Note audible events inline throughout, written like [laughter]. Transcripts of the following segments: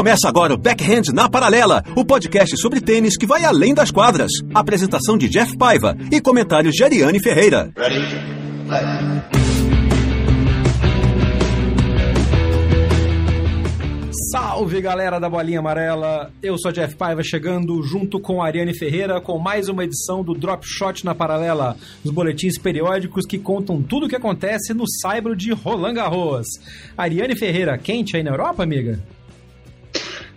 Começa agora o Backhand na Paralela, o podcast sobre tênis que vai além das quadras. Apresentação de Jeff Paiva e comentários de Ariane Ferreira. Ready? Salve galera da Bolinha Amarela, eu sou Jeff Paiva chegando junto com a Ariane Ferreira com mais uma edição do Drop Shot na Paralela, os boletins periódicos que contam tudo o que acontece no Saibro de Roland Garros. Ariane Ferreira, quente aí na Europa, amiga?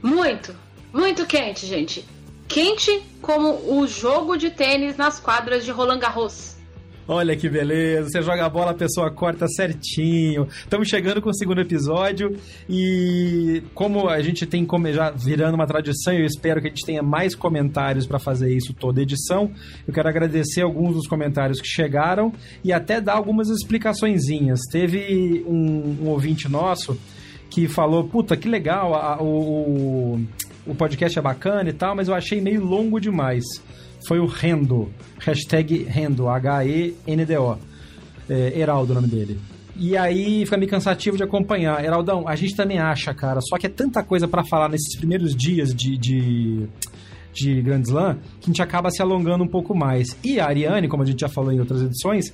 Muito, muito quente, gente. Quente como o jogo de tênis nas quadras de Roland Garros. Olha que beleza, você joga a bola, a pessoa corta certinho. Estamos chegando com o segundo episódio e como a gente tem já virando uma tradição, eu espero que a gente tenha mais comentários para fazer isso toda edição. Eu quero agradecer alguns dos comentários que chegaram e até dar algumas explicaçõezinhas. Teve um, um ouvinte nosso que falou: Puta, que legal, a, o, o podcast é bacana e tal, mas eu achei meio longo demais. Foi o Rendo, hashtag Rendo, H-E-N-D-O. É, Heraldo o nome dele. E aí fica meio cansativo de acompanhar. Heraldão, a gente também acha, cara, só que é tanta coisa para falar nesses primeiros dias de, de, de Grand Slam que a gente acaba se alongando um pouco mais. E a Ariane, como a gente já falou em outras edições,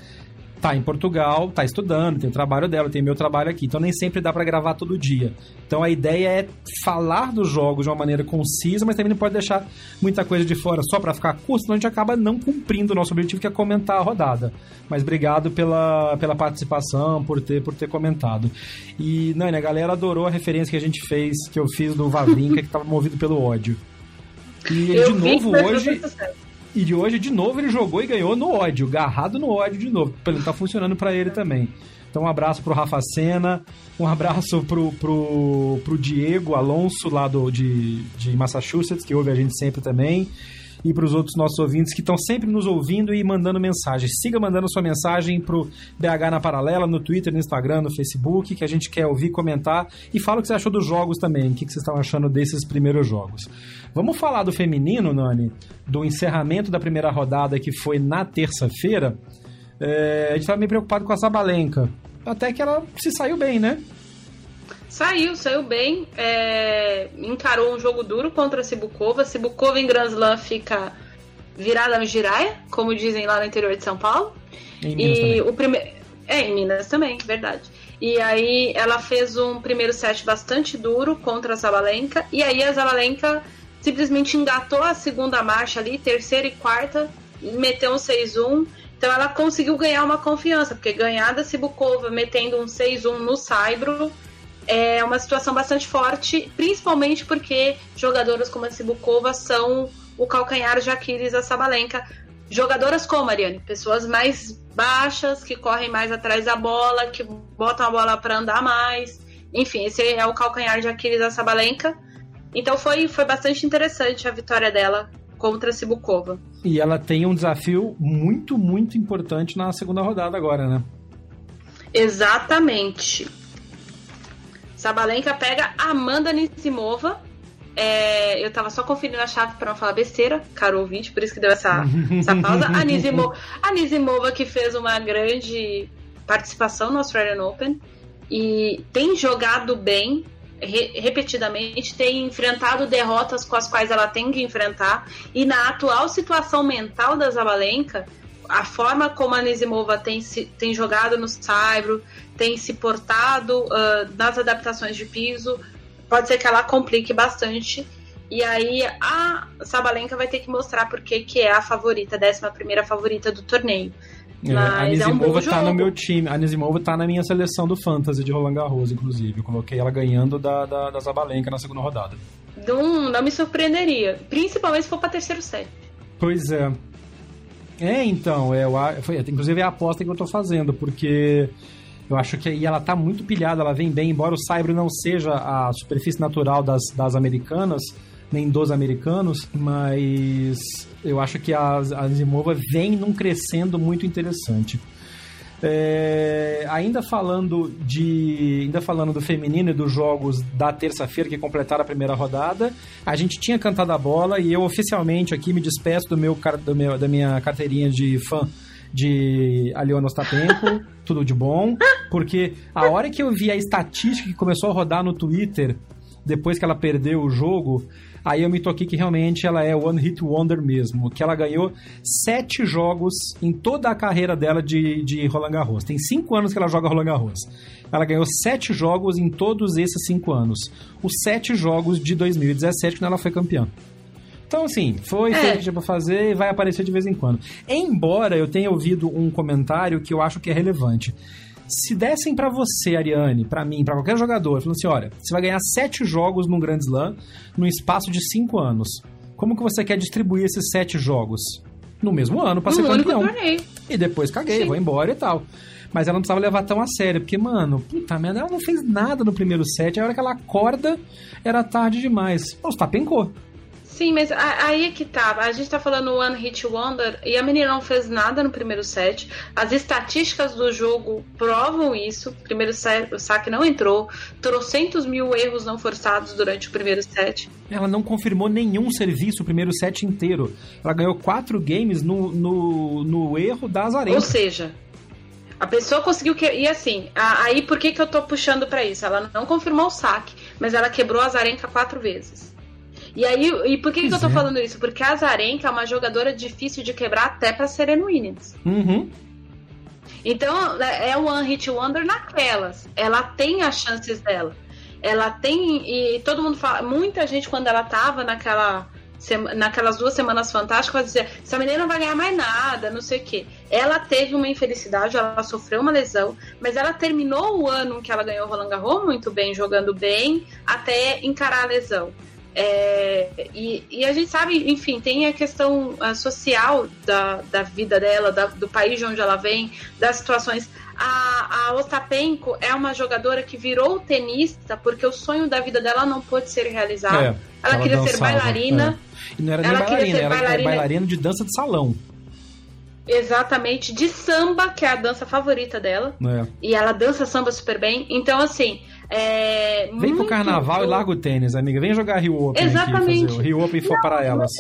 tá em Portugal, tá estudando, tem o trabalho dela, tem meu trabalho aqui. Então nem sempre dá para gravar todo dia. Então a ideia é falar dos jogos de uma maneira concisa, mas também não pode deixar muita coisa de fora só para ficar curto, senão a gente acaba não cumprindo o nosso objetivo que é comentar a rodada. Mas obrigado pela, pela participação, por ter por ter comentado. E Nani, a galera adorou a referência que a gente fez, que eu fiz do Vavrinca, que tava movido pelo ódio. E eu de novo hoje e de hoje, de novo, ele jogou e ganhou no ódio, garrado no ódio de novo. Ele tá funcionando para ele também. Então, um abraço pro Rafa Senna, um abraço pro, pro, pro Diego Alonso, lá do, de, de Massachusetts, que ouve a gente sempre também e para os outros nossos ouvintes que estão sempre nos ouvindo e mandando mensagem. Siga mandando sua mensagem pro BH na Paralela, no Twitter, no Instagram, no Facebook, que a gente quer ouvir, comentar. E fala o que você achou dos jogos também, o que vocês estão achando desses primeiros jogos. Vamos falar do feminino, Nani, do encerramento da primeira rodada que foi na terça-feira. É, a gente estava meio preocupado com a Sabalenka. Até que ela se saiu bem, né? Saiu, saiu bem. É, encarou um jogo duro contra a Cibukova. Cibukova em Grand Slam fica virada no giraia, como dizem lá no interior de São Paulo. E o primeiro. É, em Minas também, verdade. E aí ela fez um primeiro set bastante duro contra a Zabalenka. E aí a Zabalenka simplesmente engatou a segunda marcha ali, terceira e quarta, meteu um 6-1. Então ela conseguiu ganhar uma confiança, porque ganhar da Cibukova metendo um 6-1 no Saibro é uma situação bastante forte, principalmente porque jogadoras como a Cibukova são o calcanhar de Aquiles da Sabalenka. Jogadoras como, Mariane, pessoas mais baixas, que correm mais atrás da bola, que botam a bola para andar mais. Enfim, esse é o calcanhar de Aquiles da Sabalenka. Então foi, foi bastante interessante a vitória dela contra a Cibukova. E ela tem um desafio muito, muito importante na segunda rodada agora, né? Exatamente. Sabalenka pega Amanda Nisimova. É, eu tava só conferindo a chave para não falar besteira, caro ouvinte, por isso que deu essa, essa [laughs] pausa. A Nisimova, a Nisimova que fez uma grande participação no Australian Open e tem jogado bem re, repetidamente, tem enfrentado derrotas com as quais ela tem que enfrentar e na atual situação mental da Zabalenka, a forma como a Nisimova tem, tem jogado no Saibro, tem se portado uh, nas adaptações de piso, pode ser que ela complique bastante. E aí a Sabalenka vai ter que mostrar porque que é a favorita, a décima primeira favorita do torneio. É, a Nisimova é um tá no meu time. A Nisimova tá na minha seleção do Fantasy de Roland Garros, inclusive. Eu coloquei ela ganhando da, da, da Zabalenka na segunda rodada. Não, não me surpreenderia. Principalmente se for pra terceiro set. Pois é. É, então, é, eu, foi, inclusive é a aposta que eu tô fazendo, porque eu acho que aí ela tá muito pilhada, ela vem bem, embora o Saibro não seja a superfície natural das, das americanas, nem dos americanos, mas eu acho que a, a Zimova vem num crescendo muito interessante. É, ainda falando de ainda falando do feminino e dos jogos da terça-feira que completaram a primeira rodada, a gente tinha cantado a bola e eu oficialmente aqui me despeço do meu, do meu da minha carteirinha de fã de Aliona Ostapenko, [laughs] tudo de bom, porque a hora que eu vi a estatística que começou a rodar no Twitter depois que ela perdeu o jogo, Aí eu me toquei que realmente ela é One Hit Wonder mesmo, que ela ganhou sete jogos em toda a carreira dela de, de Roland Garros. Tem cinco anos que ela joga Roland Garros. Ela ganhou sete jogos em todos esses cinco anos. Os sete jogos de 2017, quando ela foi campeã. Então, assim, foi é. feito pra fazer e vai aparecer de vez em quando. Embora eu tenha ouvido um comentário que eu acho que é relevante. Se dessem para você, Ariane, para mim, para qualquer jogador, falando assim, olha, você vai ganhar sete jogos num Grand Slam num espaço de cinco anos. Como que você quer distribuir esses sete jogos? No mesmo ano, pra ser campeão. E depois caguei, Sim. vou embora e tal. Mas ela não precisava levar tão a sério, porque, mano, puta merda, ela não fez nada no primeiro set. A hora que ela acorda, era tarde demais. Os tapencou. Sim, mas aí é que tá. A gente tá falando One Hit Wonder e a menina não fez nada no primeiro set. As estatísticas do jogo provam isso. O primeiro set, o saque não entrou. Trocentos mil erros não forçados durante o primeiro set. Ela não confirmou nenhum serviço o primeiro set inteiro. Ela ganhou quatro games no, no, no erro das areias. Ou seja, a pessoa conseguiu que. E assim, aí por que, que eu tô puxando para isso? Ela não confirmou o saque, mas ela quebrou a Zarenka quatro vezes. E aí, e por que, que eu tô é. falando isso? Porque a Zarenka é uma jogadora difícil de quebrar até pra Serena Williams. Uhum. Então, é um One Hit Wonder naquelas. Ela tem as chances dela. Ela tem. E todo mundo fala. Muita gente, quando ela tava naquela. Naquelas duas semanas fantásticas, dizia: essa menina não vai ganhar mais nada, não sei o quê. Ela teve uma infelicidade, ela sofreu uma lesão, mas ela terminou o ano que ela ganhou o Roland Garros muito bem, jogando bem, até encarar a lesão. É, e, e, a gente sabe, enfim, tem a questão social da, da vida dela, da, do país de onde ela vem, das situações. A, a Ostapenko é uma jogadora que virou tenista porque o sonho da vida dela não pôde ser realizado. É, ela, ela, queria dançava, ser bailarina. É. E não era nem ela bailarina, era bailarina. bailarina de dança de salão. Exatamente, de samba, que é a dança favorita dela. É. E ela dança samba super bem. Então, assim, é, Vem pro carnaval e larga o tênis, amiga. Vem jogar Rio Open Exatamente. aqui, fazer o Rio Open for para elas.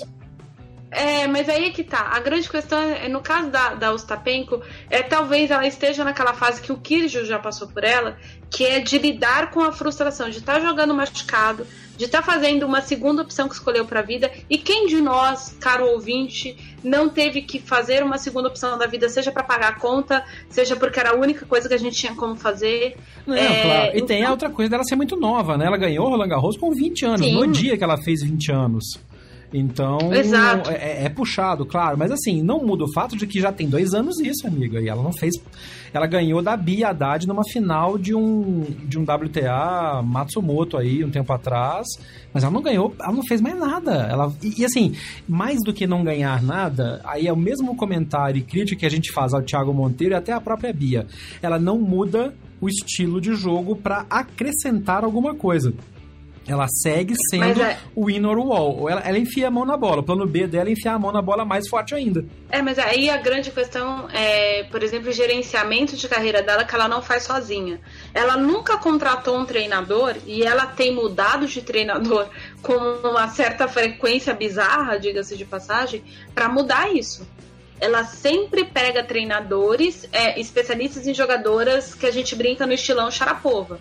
É, mas aí é que tá. A grande questão é, no caso da, da Ostapenko, é talvez ela esteja naquela fase que o Kirjo já passou por ela, que é de lidar com a frustração, de estar tá jogando machucado, de estar tá fazendo uma segunda opção que escolheu para a vida. E quem de nós, caro ouvinte, não teve que fazer uma segunda opção da vida, seja para pagar a conta, seja porque era a única coisa que a gente tinha como fazer? Não, é, claro. E tem a outra coisa dela ser muito nova, né? Ela ganhou o Roland Garros com 20 anos, Sim. no dia que ela fez 20 anos. Então, é, é, puxado, claro. Mas assim, não muda o fato de que já tem dois anos isso, amiga. E ela não fez. Ela ganhou da Bia Haddad numa final de um, de um WTA Matsumoto aí, um tempo atrás. Mas ela não ganhou, ela não fez mais nada. Ela, e, e assim, mais do que não ganhar nada, aí é o mesmo comentário e crítica que a gente faz ao Thiago Monteiro e até a própria Bia. Ela não muda o estilo de jogo para acrescentar alguma coisa. Ela segue sendo é... o or wall. Ela, ela enfia a mão na bola. O plano B dela é enfiar a mão na bola mais forte ainda. É, mas aí a grande questão é, por exemplo, o gerenciamento de carreira dela que ela não faz sozinha. Ela nunca contratou um treinador e ela tem mudado de treinador [laughs] com uma certa frequência bizarra, diga-se de passagem, para mudar isso ela sempre pega treinadores é, especialistas em jogadoras que a gente brinca no estilão Sharapova.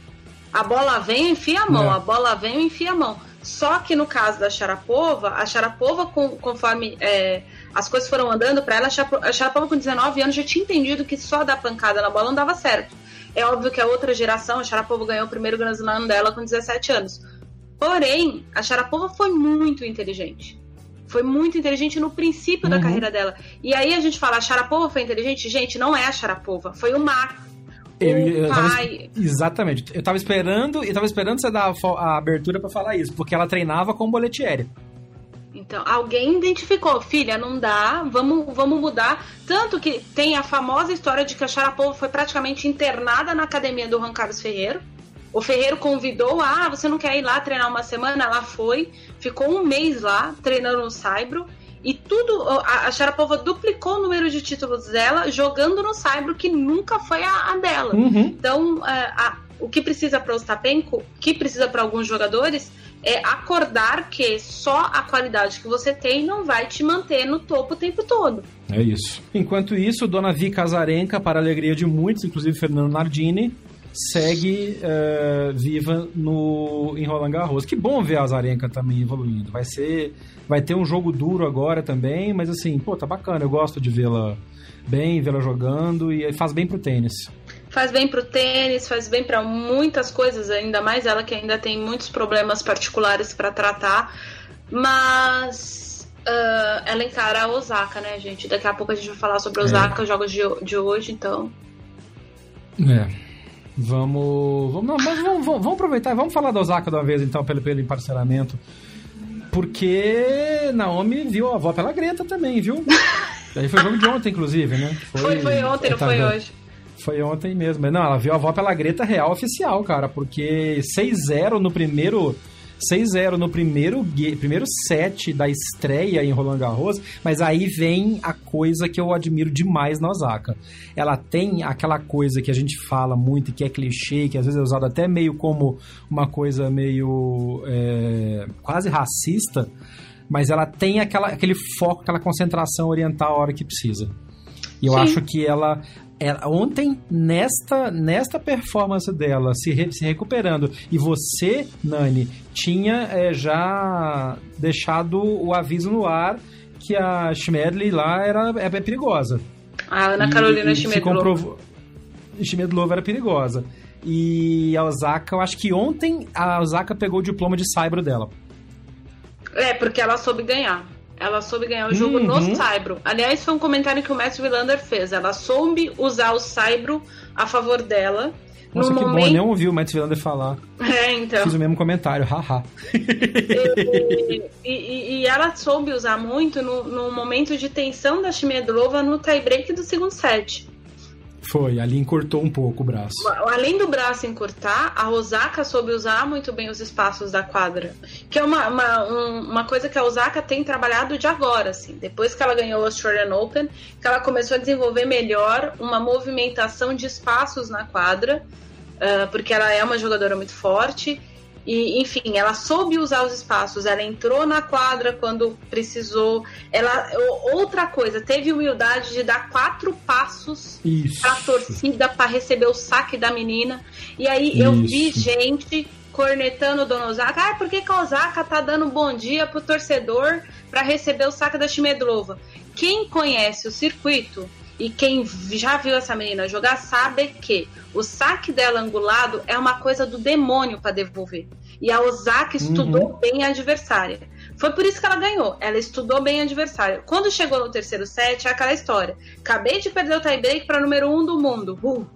A bola vem, enfia a mão, é. a bola vem, enfia a mão. Só que no caso da Sharapova, a Sharapova, com, conforme é, as coisas foram andando para ela, a Sharapova com 19 anos já tinha entendido que só dar pancada na bola não dava certo. É óbvio que a outra geração, a Sharapova ganhou o primeiro Grand Slam dela com 17 anos. Porém, a Sharapova foi muito inteligente. Foi muito inteligente no princípio uhum. da carreira dela. E aí a gente fala, a Sharapova foi inteligente? Gente, não é a Sharapova, foi o Marco eu, eu tava, exatamente. Eu tava esperando, eu tava esperando você dar a, a abertura para falar isso, porque ela treinava com o Boletieri. Então, alguém identificou, filha, não dá, vamos, vamos mudar. Tanto que tem a famosa história de que a Sharapova foi praticamente internada na academia do Juan Carlos Ferreiro. O Ferreiro convidou, ah, você não quer ir lá treinar uma semana? Ela foi, ficou um mês lá treinando no Saibro. E tudo, a, Sharapova duplicou o número de títulos dela jogando no Saibro, que nunca foi a, a dela. Uhum. Então, a, é, a, o que precisa para o Ostapenko, o que precisa para alguns jogadores, é acordar que só a qualidade que você tem não vai te manter no topo o tempo todo. É isso. Enquanto isso, Dona Vi Casarenca, para a alegria de muitos, inclusive Fernando Nardini, segue uh, viva no em Roland Garros. Que bom ver a Azarenka também evoluindo. Vai ser, vai ter um jogo duro agora também, mas assim, pô, tá bacana. Eu gosto de vê-la bem, vê-la jogando e faz bem pro tênis. Faz bem pro tênis, faz bem para muitas coisas, ainda mais ela que ainda tem muitos problemas particulares para tratar. Mas uh, ela encara a Osaka, né, gente? Daqui a pouco a gente vai falar sobre a Osaka, é. os jogos de, de hoje, então. É. Vamos. vamos não, mas vamos, vamos, vamos, aproveitar, vamos falar da Osaka de uma vez, então, pelo, pelo emparceramento. Porque Naomi viu a avó pela Greta também, viu? [laughs] Aí foi jogo de ontem, inclusive, né? Foi, foi, foi ontem, não foi hoje. Foi ontem mesmo. Não, ela viu a avó pela Greta real oficial, cara, porque 6-0 no primeiro 6-0 no primeiro, primeiro set da estreia em Roland Garros, mas aí vem a coisa que eu admiro demais na Osaka. Ela tem aquela coisa que a gente fala muito, que é clichê, que às vezes é usado até meio como uma coisa meio é, quase racista, mas ela tem aquela, aquele foco, aquela concentração oriental a hora que precisa. E eu Sim. acho que ela, ela, ontem, nesta, nesta performance dela, se, re, se recuperando, e você, Nani, tinha é, já deixado o aviso no ar que a Schmedley lá era, é, é perigosa. A Ana Carolina Schmedlova. Schmedlova era perigosa. E a Osaka, eu acho que ontem a Osaka pegou o diploma de saibro dela. É, porque ela soube ganhar. Ela soube ganhar o jogo uhum. no Saibro. Aliás, foi um comentário que o Mestre Willander fez. Ela soube usar o Saibro a favor dela. Nossa, que momento... bom, eu nem ouvi o Matt Willander falar. [laughs] É, então. Fiz o mesmo comentário, haha. e, e, e, ela soube usar muito no, no momento de tensão da Shimedlova no tie-break do segundo set. Foi, ali encurtou um pouco o braço. Além do braço encurtar, a Osaka soube usar muito bem os espaços da quadra. Que é uma, uma, um, uma coisa que a Osaka tem trabalhado de agora, assim. Depois que ela ganhou o Australian Open, que ela começou a desenvolver melhor uma movimentação de espaços na quadra. Uh, porque ela é uma jogadora muito forte e, enfim, ela soube usar os espaços, ela entrou na quadra quando precisou. Ela outra coisa, teve humildade de dar quatro passos para a torcida para receber o saque da menina. E aí Isso. eu vi gente cornetando o Dona Osaka. Ah, por que, que a Osaka tá dando bom dia pro torcedor para receber o saque da Chimedlova? Quem conhece o circuito e quem já viu essa menina jogar sabe que o saque dela angulado é uma coisa do demônio para devolver. E a Osaka estudou uhum. bem a adversária. Foi por isso que ela ganhou. Ela estudou bem a adversária. Quando chegou no terceiro set, é aquela história. Acabei de perder o tie-break para número um do mundo. Uh.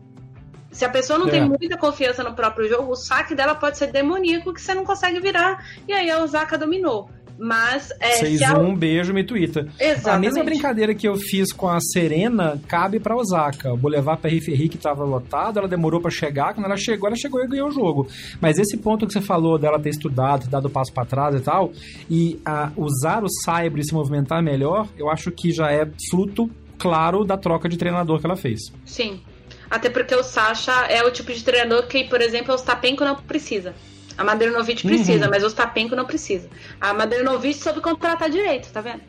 Se a pessoa não é. tem muita confiança no próprio jogo, o saque dela pode ser demoníaco que você não consegue virar. E aí a Osaka dominou. Mas. É, 6-1, um beijo, me twitta. Exatamente. A mesma brincadeira que eu fiz com a Serena cabe pra Osaka. O Boulevard Perry Ferri que tava lotado, ela demorou para chegar. Quando ela chegou, ela chegou e ganhou o jogo. Mas esse ponto que você falou dela ter estudado, ter dado passo para trás e tal, e a, usar o cyber e se movimentar melhor, eu acho que já é fruto claro da troca de treinador que ela fez. Sim. Até porque o Sasha é o tipo de treinador que, por exemplo, o Stapenko não precisa. A Madernovic precisa, uhum. mas o Ostapenko não precisa. A Madernovic soube contratar direito, tá vendo?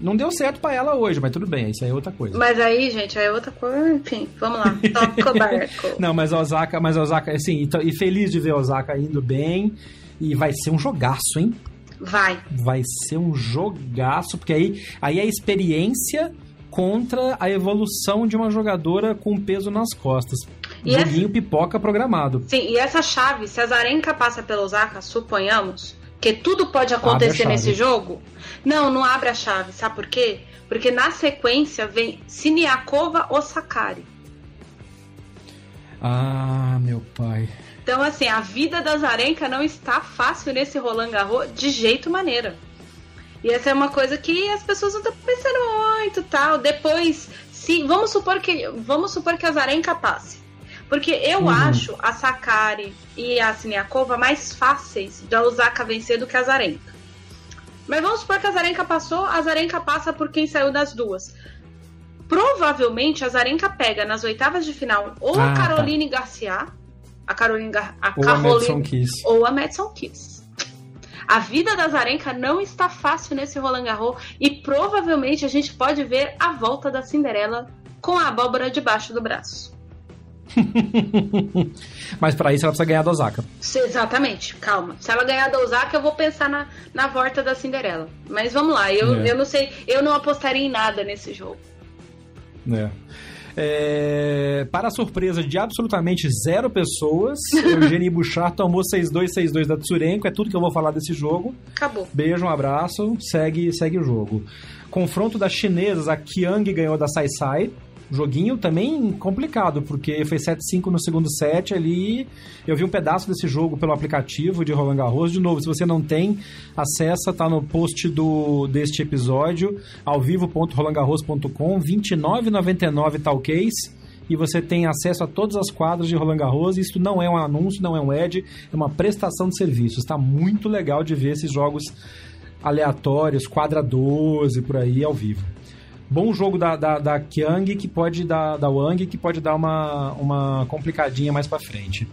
Não deu certo para ela hoje, mas tudo bem, isso aí é outra coisa. Mas aí, gente, aí é outra coisa, enfim, vamos lá. Toca o [laughs] barco. Não, mas a Osaka, mas a Osaka, assim, e feliz de ver a Osaka indo bem. E vai ser um jogaço, hein? Vai. Vai ser um jogaço, porque aí, aí a experiência contra a evolução de uma jogadora com peso nas costas. E Joguinho essa... pipoca programado. Sim, e essa chave, se a Zarenka passa pela Osaka, suponhamos, que tudo pode acontecer nesse jogo, não, não abre a chave. Sabe por quê? Porque na sequência vem Siniakova ou Sakari. Ah, meu pai. Então, assim, a vida da Zarenka não está fácil nesse Roland Garros de jeito maneira. E essa é uma coisa que as pessoas não estão pensando muito tal. Depois, se vamos supor que vamos supor que a Zarenka passe. Porque eu uhum. acho a Sakari e a Siniakova mais fáceis de a Osaka vencer do que a Zarenka. Mas vamos supor que a Zarenka passou, a Zarenka passa por quem saiu das duas. Provavelmente a Zarenka pega nas oitavas de final ou ah, a tá. Caroline tá. Garcia, a Caroline Gar a ou Caroline, a Madison Kiss. ou a Madison Kiss. A vida da Zarenka não está fácil nesse Roland Garros e provavelmente a gente pode ver a volta da Cinderela com a abóbora debaixo do braço. [laughs] Mas para isso ela precisa ganhar da Osaka. Exatamente, calma. Se ela ganhar da Osaka, eu vou pensar na, na volta da Cinderela. Mas vamos lá, eu, é. eu não sei, eu não apostaria em nada nesse jogo. É. É, para a surpresa de absolutamente zero pessoas, [laughs] Eugênio Bouchard tomou 6-2, 6-2 da Tsurenko. É tudo que eu vou falar desse jogo. Acabou. Beijo, um abraço. Segue, segue o jogo. Confronto das chinesas, a Qiang ganhou da Sai Sai joguinho também complicado, porque foi 7-5 no segundo set ali. Eu vi um pedaço desse jogo pelo aplicativo de Roland Garros. De novo, se você não tem, acessa, tá no post do, deste episódio, ao vivo.rolandgarros.com, 29,99 tal case e você tem acesso a todas as quadras de Roland Garros. Isso não é um anúncio, não é um ad, é uma prestação de serviços. Está muito legal de ver esses jogos aleatórios, quadra 12 por aí ao vivo bom jogo da, da, da Kyang que pode dar da Wang que pode dar uma, uma complicadinha mais para frente.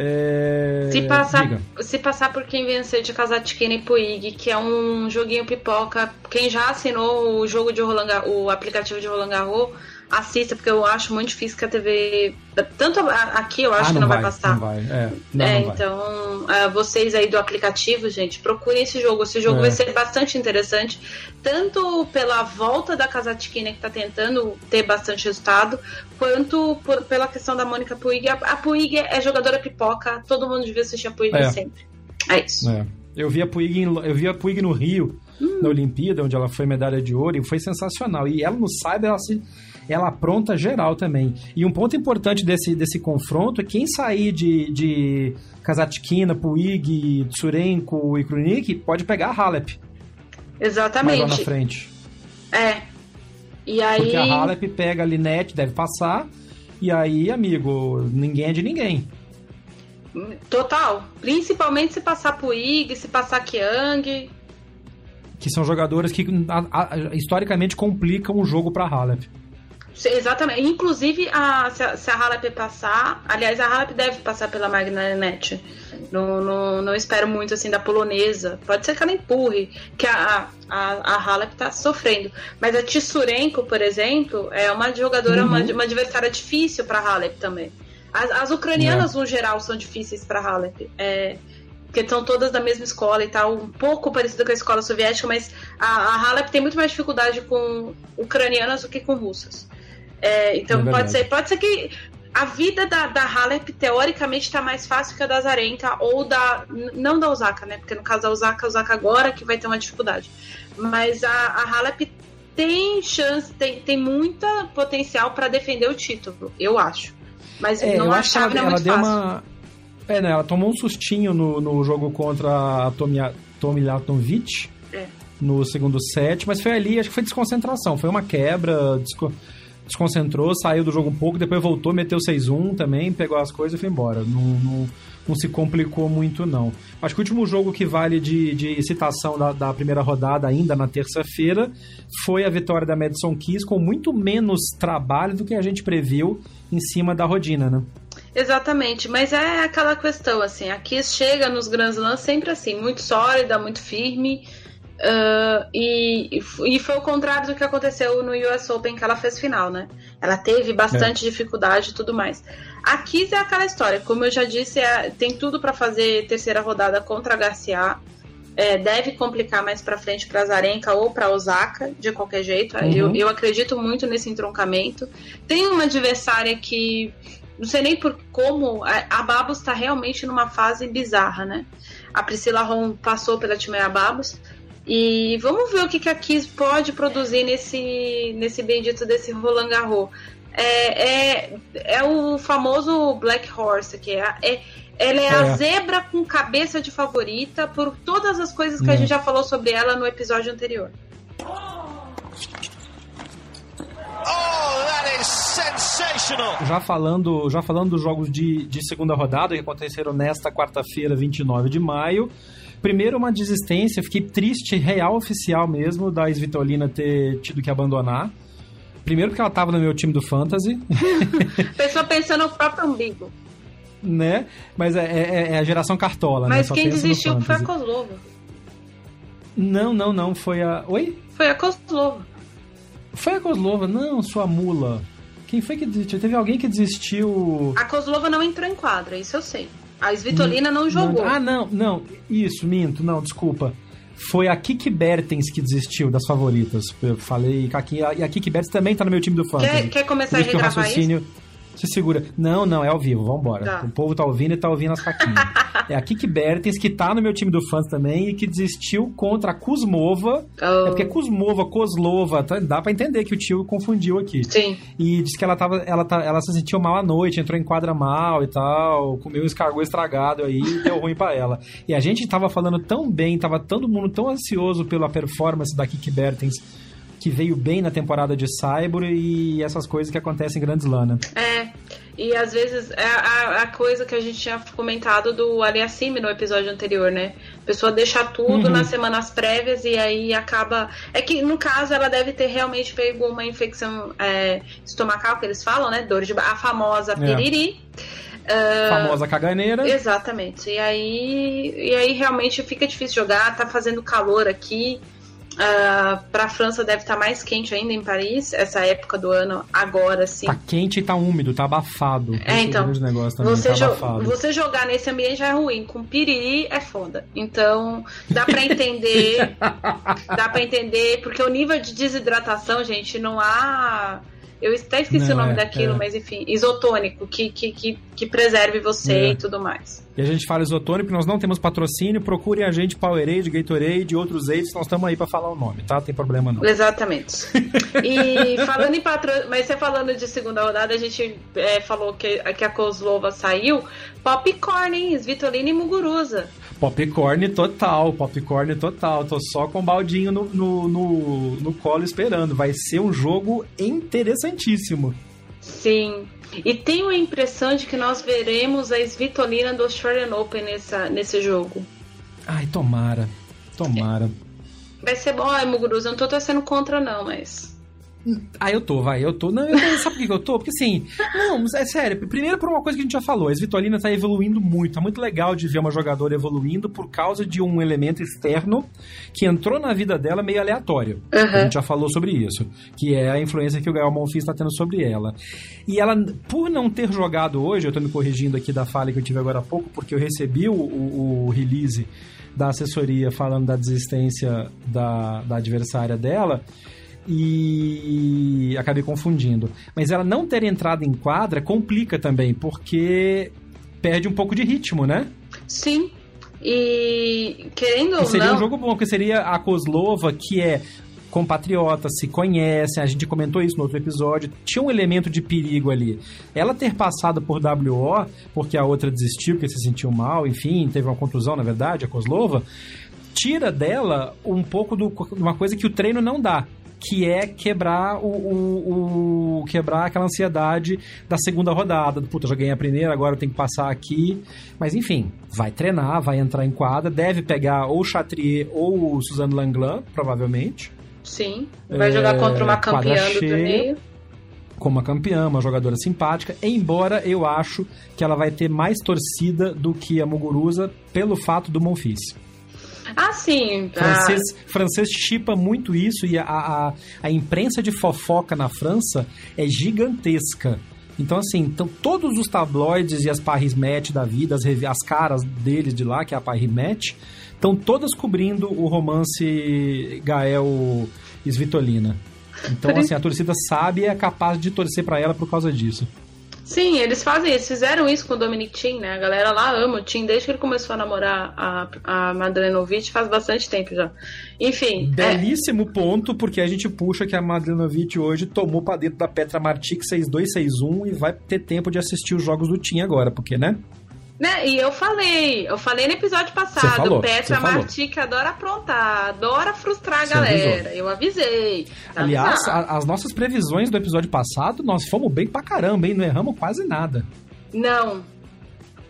É... Se, passar, se passar por quem vencer de Kazatkina e Puig, que é um joguinho pipoca, quem já assinou o jogo de Roland o aplicativo de Roland Garros, assista, porque eu acho muito difícil que a TV. Tanto aqui eu acho ah, que não vai, vai, passar. Não vai. É, não, é não então, vai. vocês aí do aplicativo, gente, procurem esse jogo. Esse jogo é. vai ser bastante interessante, tanto pela volta da Kazatkina, que tá tentando ter bastante resultado, quanto por, pela questão da Mônica Puig. A, a Puig é jogadora pipoca, todo mundo devia assistir a Puig é. sempre. É isso. É. Eu vi a Puig, em, eu vi a Puig no Rio, hum. na Olimpíada, onde ela foi medalha de ouro, e foi sensacional. E ela no Cyber, ela se ela apronta geral também. E um ponto importante desse, desse confronto é quem sair de, de Kazatkina, Puig, Tsurenko e Krunik pode pegar a Halep. Exatamente. Mais lá na frente. É. E aí... Porque a Halep pega a Linette, deve passar, e aí, amigo, ninguém é de ninguém. Total. Principalmente se passar Puig, se passar Kiang. Que são jogadoras que a, a, historicamente complicam o jogo para Halep. Exatamente. Inclusive, a, se, a, se a Halep passar, aliás, a Halep deve passar pela Magnanet. Não, não, não espero muito assim da polonesa. Pode ser que ela empurre, que a, a, a Halep tá sofrendo. Mas a Tissurenko, por exemplo, é uma jogadora, uhum. uma, uma adversária difícil para Halep também. As, as ucranianas, é. no geral, são difíceis para Halep. É, porque são todas da mesma escola e tal, um pouco parecida com a escola soviética, mas a, a Halep tem muito mais dificuldade com ucranianas do que com russas. É, então é pode ser, pode ser que a vida da, da Halep teoricamente está mais fácil que a da Zarenka ou da não da Osaka, né? Porque no caso da Osaka, a Osaka agora que vai ter uma dificuldade. Mas a, a Halep tem chance, tem, tem muita potencial para defender o título, eu acho. Mas é, não acho que ela, ela deu fácil. uma é, né? Ela tomou um sustinho no, no jogo contra a Tomi, Tomi Latovic. É. No segundo set, mas foi ali, acho que foi desconcentração. Foi uma quebra, desco desconcentrou, saiu do jogo um pouco, depois voltou, meteu 6-1 também, pegou as coisas e foi embora. Não, não, não, se complicou muito, não. Acho que o último jogo que vale de, de citação da, da primeira rodada, ainda na terça-feira, foi a vitória da Madison Keys, com muito menos trabalho do que a gente previu em cima da Rodina, né? Exatamente, mas é aquela questão, assim, a Kiss chega nos Grand Slams sempre assim, muito sólida, muito firme, Uh, e, e foi o contrário do que aconteceu no US Open que ela fez final, né? Ela teve bastante é. dificuldade e tudo mais. A Kiss é aquela história, como eu já disse, é, tem tudo para fazer terceira rodada contra a Garcia. É, deve complicar mais para frente para Zarenka ou para Osaka, de qualquer jeito. Uhum. Eu, eu acredito muito nesse entroncamento. Tem uma adversária que não sei nem por como a Babos está realmente numa fase bizarra, né? A Priscila Ron passou pela time Babos e vamos ver o que, que a Kiss pode produzir nesse, nesse bendito desse Roland Garros. É, é, é o famoso Black Horse, que é, é, Ela é, é, a zebra com cabeça de favorita por todas as coisas que a gente já falou sobre ela no episódio anterior. Oh, já falando, já falando dos jogos de, de segunda rodada que aconteceram nesta quarta-feira, 29 de maio. Primeiro, uma desistência, fiquei triste, real oficial mesmo, da Svitolina ter tido que abandonar. Primeiro porque ela tava no meu time do Fantasy. [laughs] Pessoa pensando no próprio umbigo. Né? Mas é, é, é a geração cartola, Mas né? Mas quem desistiu foi a Kozlova. Não, não, não. Foi a. Oi? Foi a Kozlova. Foi a Kozlova, não, sua mula. Quem foi que desistiu? Teve alguém que desistiu. A Kozlova não entrou em quadra, isso eu sei. A Svitolina não, não jogou. Não, ah, não, não. Isso, minto, não, desculpa. Foi a Kiki Bertens que desistiu das favoritas. Eu falei, e a Kiki Bertens também tá no meu time do Fantasy. Quer, quer começar a regravar raciocínio... isso? Se segura. Não, não, é ao vivo, vambora. Tá. O povo tá ouvindo e tá ouvindo as faquinhas. [laughs] é a Kiki Bertens, que tá no meu time do fãs também e que desistiu contra a Kuzmova. Oh. É porque Kuzmova, Kozlova, tá, dá pra entender que o tio confundiu aqui. Sim. E disse que ela tava. Ela, tá, ela se sentiu mal à noite, entrou em quadra mal e tal, comeu um escargot estragado aí e deu ruim pra ela. E a gente tava falando tão bem, tava todo mundo tão ansioso pela performance da Kiki Bertens que veio bem na temporada de Cyber e essas coisas que acontecem em Grandes Lana. É, e às vezes é a, a, coisa que a gente tinha comentado do Aliassime no episódio anterior, né? A pessoa deixa tudo uhum. nas semanas prévias e aí acaba. É que no caso ela deve ter realmente pego uma infecção é, estomacal, que eles falam, né? Dor de. A famosa é. piriri. Uh, famosa caganeira. Exatamente. E aí, e aí realmente fica difícil jogar, tá fazendo calor aqui. Uh, ah, para a França deve estar tá mais quente ainda em Paris, essa época do ano, agora sim. Tá quente e tá úmido, tá abafado. É, então. Você, tá jo abafado. você jogar nesse ambiente é ruim, com piriri é foda. Então, dá para [laughs] entender. dá para entender, porque o nível de desidratação, gente, não há eu até esqueci não, o nome é, daquilo, é. mas enfim, isotônico, que, que, que, que preserve você é. e tudo mais. E a gente fala isotônico, nós não temos patrocínio, procurem a gente Powerade, Gatorade, outros aids, nós estamos aí para falar o nome, tá? Tem problema não. Exatamente. [laughs] e falando em patrocínio, mas você falando de segunda rodada, a gente é, falou que, que a Kozlova saiu, Popcorn, hein? Svitolina e Muguruza. Popcorn total, popcorn total. Tô só com o baldinho no, no, no, no colo esperando. Vai ser um jogo interessantíssimo. Sim. E tenho a impressão de que nós veremos a Svitolina do Australian Open nessa, nesse jogo. Ai, tomara. Tomara. Vai ser bom, ai, Muguruza. Eu não tô torcendo contra, não, mas. Ah, eu tô, vai, eu tô. Não, eu, sabe por que eu tô? Porque assim, não, é sério. Primeiro por uma coisa que a gente já falou, a Svitolina tá evoluindo muito. Tá muito legal de ver uma jogadora evoluindo por causa de um elemento externo que entrou na vida dela meio aleatório. Uhum. A gente já falou sobre isso. Que é a influência que o Gael Monfils tá tendo sobre ela. E ela, por não ter jogado hoje, eu tô me corrigindo aqui da falha que eu tive agora há pouco, porque eu recebi o, o, o release da assessoria falando da desistência da, da adversária dela e acabei confundindo. Mas ela não ter entrado em quadra complica também, porque perde um pouco de ritmo, né? Sim. E querendo ou seria não... um jogo bom, que seria a Kozlova, que é compatriota, se conhecem, a gente comentou isso no outro episódio, tinha um elemento de perigo ali. Ela ter passado por WO, porque a outra desistiu, porque se sentiu mal, enfim, teve uma contusão, na verdade, a Kozlova, tira dela um pouco de uma coisa que o treino não dá, que é quebrar o, o, o, quebrar aquela ansiedade da segunda rodada. Puta, já ganhei a primeira, agora eu tenho que passar aqui. Mas enfim, vai treinar, vai entrar em quadra, deve pegar ou o Chatrier ou o Suzanne Langlan, provavelmente. Sim, vai é, jogar contra uma campeã do torneio. Como uma campeã, uma jogadora simpática, embora eu acho que ela vai ter mais torcida do que a Muguruza pelo fato do Monfils. Ah, sim. Francês, ah. francês chipa muito isso e a, a, a imprensa de fofoca na França é gigantesca. Então, assim, então, todos os tabloides e as Paris Match da vida, as, as caras deles de lá, que é a Paris Match, estão todas cobrindo o romance Gael Svitolina. Então, assim, a torcida sabe e é capaz de torcer para ela por causa disso. Sim, eles fazem, eles fizeram isso com o Dominic Thiem, né? A galera lá ama o Thiem desde que ele começou a namorar a, a Madlenovic faz bastante tempo já. Enfim. É Belíssimo é... ponto, porque a gente puxa que a Madlenovic hoje tomou pra dentro da Petra Martic 6261 e vai ter tempo de assistir os jogos do Thiem agora, porque, né? Né? E eu falei, eu falei no episódio passado, falou, Petra Marti que adora aprontar, adora frustrar a você galera. Avisou. Eu avisei. Tá Aliás, a, as nossas previsões do episódio passado, nós fomos bem pra caramba, hein? Não erramos quase nada. Não.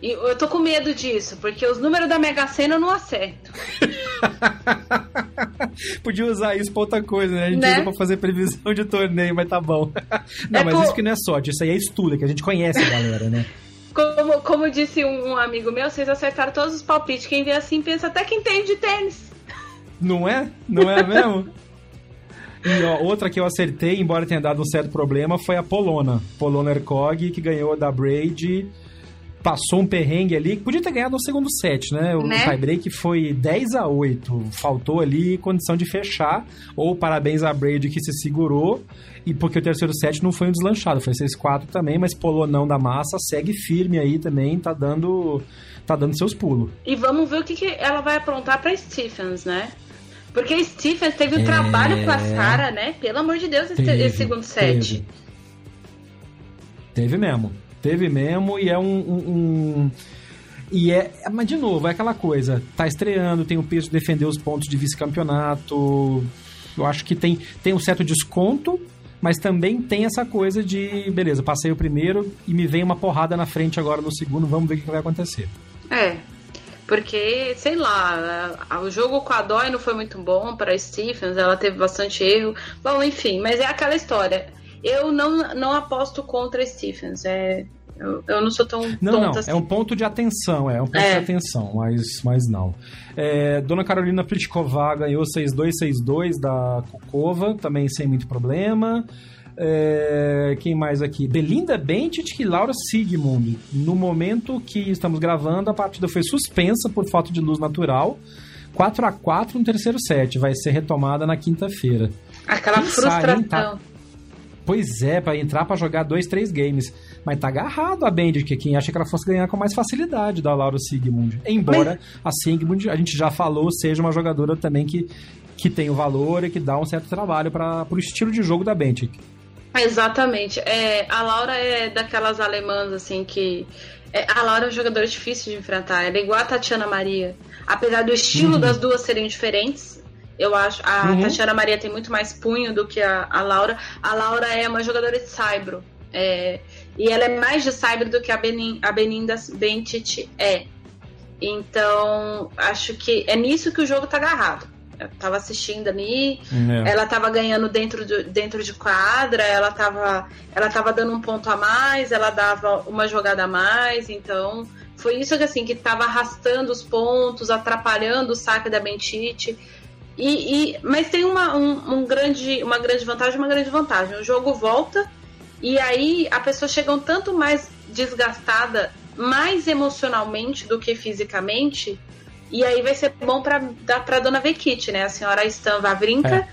E eu tô com medo disso, porque os números da Mega Sena eu não acerto. [laughs] Podia usar isso pra outra coisa, né? A gente né? usa pra fazer previsão de torneio, mas tá bom. [laughs] não, é mas por... isso que não é sorte, isso aí é estudo, que a gente conhece a galera, né? Como, como disse um, amigo meu, vocês acertaram todos os palpites. Quem vê assim pensa até que entende de tênis. Não é? Não é mesmo? E ó, outra que eu acertei, embora tenha dado um certo problema, foi a Polona. Polona Ercog, que ganhou da Braid passou um perrengue ali, podia ter ganhado no segundo set, né? O né? tiebreak foi 10 a 8 faltou ali condição de fechar, ou parabéns a Braid que se segurou, e porque o terceiro set não foi um deslanchado, foi 6-4 também, mas Polonão da massa segue firme aí também, tá dando, tá dando seus pulos. E vamos ver o que, que ela vai aprontar para Stephens, né? Porque Stephens teve um é... trabalho com a Sara, né? Pelo amor de Deus, esse, teve, esse segundo set. Teve. teve mesmo. Teve mesmo, e é um, um, um e é, mas de novo, é aquela coisa, tá estreando, tem o peso de defender os pontos de vice-campeonato. Eu acho que tem, tem um certo desconto, mas também tem essa coisa de, beleza, passei o primeiro e me vem uma porrada na frente agora no segundo, vamos ver o que vai acontecer. É. Porque, sei lá, o jogo com a Dói não foi muito bom para Stephens, ela teve bastante erro. Bom, enfim, mas é aquela história. Eu não, não aposto contra Stephens. É, eu, eu, não sou tão Não, não, assim. é um ponto de atenção, é um ponto é. de atenção, mas, mas não. É, Dona Carolina Pliskova ganhou 6-2, 6-2 da Kukova, também sem muito problema. É, quem mais aqui? Belinda Bentic e Laura Sigmund. No momento que estamos gravando, a partida foi suspensa por falta de luz natural. 4 a 4 no terceiro set. Vai ser retomada na quinta-feira. Aquela frustração. tá... Pois é, para entrar para jogar dois, três games. Mas tá agarrado a Bandit, que quem acha que ela fosse ganhar com mais facilidade da Laura Sigmund. Embora Mas... a Sigmund, a gente já falou, seja uma jogadora também que, que tem o valor e que dá um certo trabalho para o estilo de jogo da Bandit. Exatamente. É, a Laura é daquelas alemãs, assim, que. É, a Laura é um jogador difícil de enfrentar. Ela é igual a Tatiana Maria. Apesar do estilo uhum. das duas serem diferentes, eu acho. A uhum. Tatiana Maria tem muito mais punho do que a, a Laura. A Laura é uma jogadora de saibro. É, e ela é mais de saibro do que a, Benin, a Beninda Bentit é. Então, acho que é nisso que o jogo tá agarrado. Eu tava assistindo ali, é. ela tava ganhando dentro de, dentro de quadra, ela tava, ela tava dando um ponto a mais, ela dava uma jogada a mais, então foi isso que assim, que tava arrastando os pontos, atrapalhando o saque da Bentite. E, e, mas tem uma, um, um, grande, uma grande vantagem uma grande vantagem. O jogo volta e aí a pessoa chega um tanto mais desgastada, mais emocionalmente do que fisicamente. E aí vai ser bom para para dona Vekit, né? A senhora Stan Vavrinka é.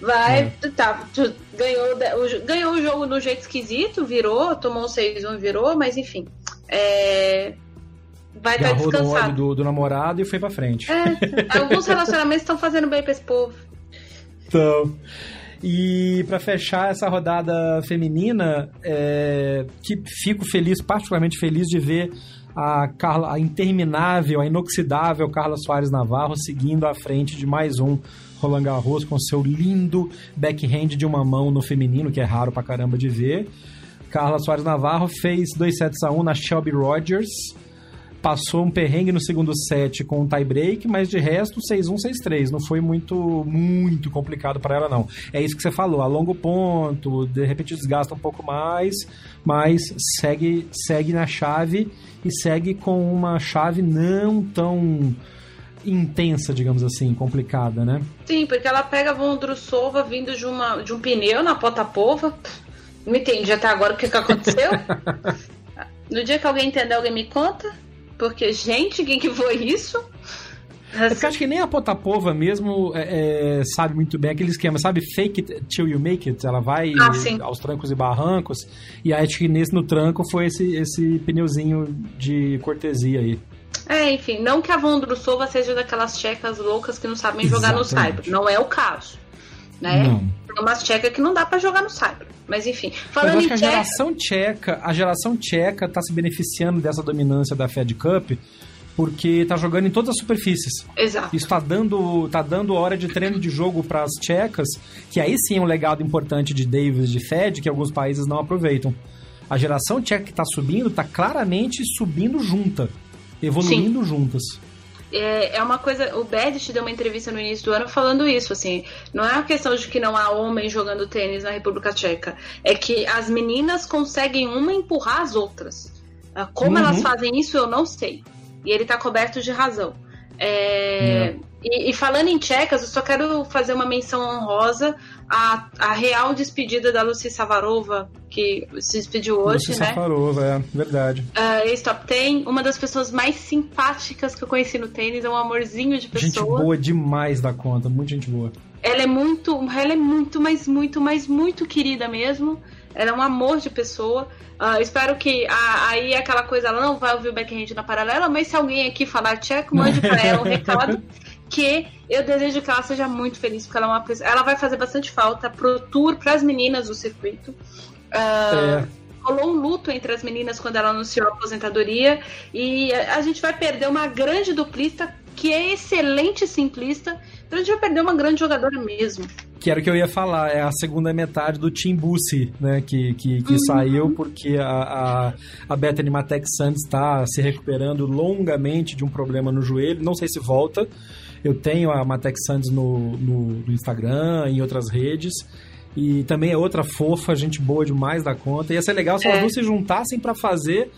vai. É. Tá, ganhou, ganhou o jogo do jeito esquisito, virou, tomou 6-1, virou, mas enfim. É, vai estar descansado. No do, do namorado e foi pra frente. É, alguns relacionamentos estão fazendo bem pra esse povo. Então. E para fechar essa rodada feminina, é, que fico feliz, particularmente feliz de ver a Carla, a interminável, a inoxidável Carla Soares Navarro seguindo à frente de mais um Roland Garros com seu lindo backhand de uma mão no feminino, que é raro pra caramba de ver. Carla Soares Navarro fez 2 sets a 1 na Shelby Rogers passou um perrengue no segundo set com um tie break, mas de resto 6-1, 6-3. Não foi muito, muito complicado para ela, não. É isso que você falou, a longo ponto, de repente desgasta um pouco mais, mas segue, segue na chave e segue com uma chave não tão intensa, digamos assim, complicada, né? Sim, porque ela pega a Vondrusova vindo de, uma, de um pneu na Potapova. Não entendi até agora o que, que aconteceu. [laughs] no dia que alguém entender, alguém me conta. Porque, gente, quem que foi isso? É porque acho que nem a Potapova mesmo é, é, sabe muito bem aquele esquema, sabe? Fake it till you make it. Ela vai ah, aos trancos e barrancos. E acho que nesse no tranco foi esse, esse pneuzinho de cortesia aí. É, enfim, não que a Vondrusova seja daquelas tchecas loucas que não sabem jogar Exatamente. no Cyber. Não é o caso. Né? Não. Tem umas tchecas que não dá para jogar no Cyber. Mas enfim, falando Mas em acho que a geração tcheca, a geração tcheca tá se beneficiando dessa dominância da Fed Cup porque tá jogando em todas as superfícies. Exato. Isso tá dando, tá dando hora de treino de jogo para as tchecas, que aí sim é um legado importante de Davis de Fed que alguns países não aproveitam. A geração tcheca que tá subindo tá claramente subindo junta, evoluindo sim. juntas é, é uma coisa. O Bedit deu uma entrevista no início do ano falando isso, assim. Não é uma questão de que não há homens jogando tênis na República Tcheca. É que as meninas conseguem uma empurrar as outras. Ah, como uhum. elas fazem isso, eu não sei. E ele tá coberto de razão. É, é. E, e, falando em tchecas, eu só quero fazer uma menção honrosa à, à real despedida da Lucy Savarova, que se despediu hoje, Lucy né? Savarova, é verdade. Uh, Ex-top 10, uma das pessoas mais simpáticas que eu conheci no tênis, é um amorzinho de pessoa. Gente boa demais da conta, muita gente boa. Ela é muito, ela é muito, mas muito, mas muito querida mesmo. Ela é um amor de pessoa. Uh, espero que a, aí é aquela coisa, ela não vai ouvir o backhand na paralela, mas se alguém aqui falar tcheco, mande pra ela um [laughs] recado que eu desejo que ela seja muito feliz, porque ela é uma ela vai fazer bastante falta pro tour, pras meninas do circuito. Uh, é. Rolou um luto entre as meninas quando ela anunciou a aposentadoria e a, gente vai perder uma grande duplista que é excelente simplista, então a gente vai perder uma grande jogadora mesmo. Que era o que eu ia falar, é a segunda metade do Team Bussi, né? Que, que, que uhum. saiu porque a, a, a Bethany Matek Sands está se recuperando longamente de um problema no joelho. Não sei se volta. Eu tenho a Matek Sands no, no, no Instagram, em outras redes. E também é outra fofa, gente boa demais da conta. Ia ser legal se é. elas duas se juntassem para fazer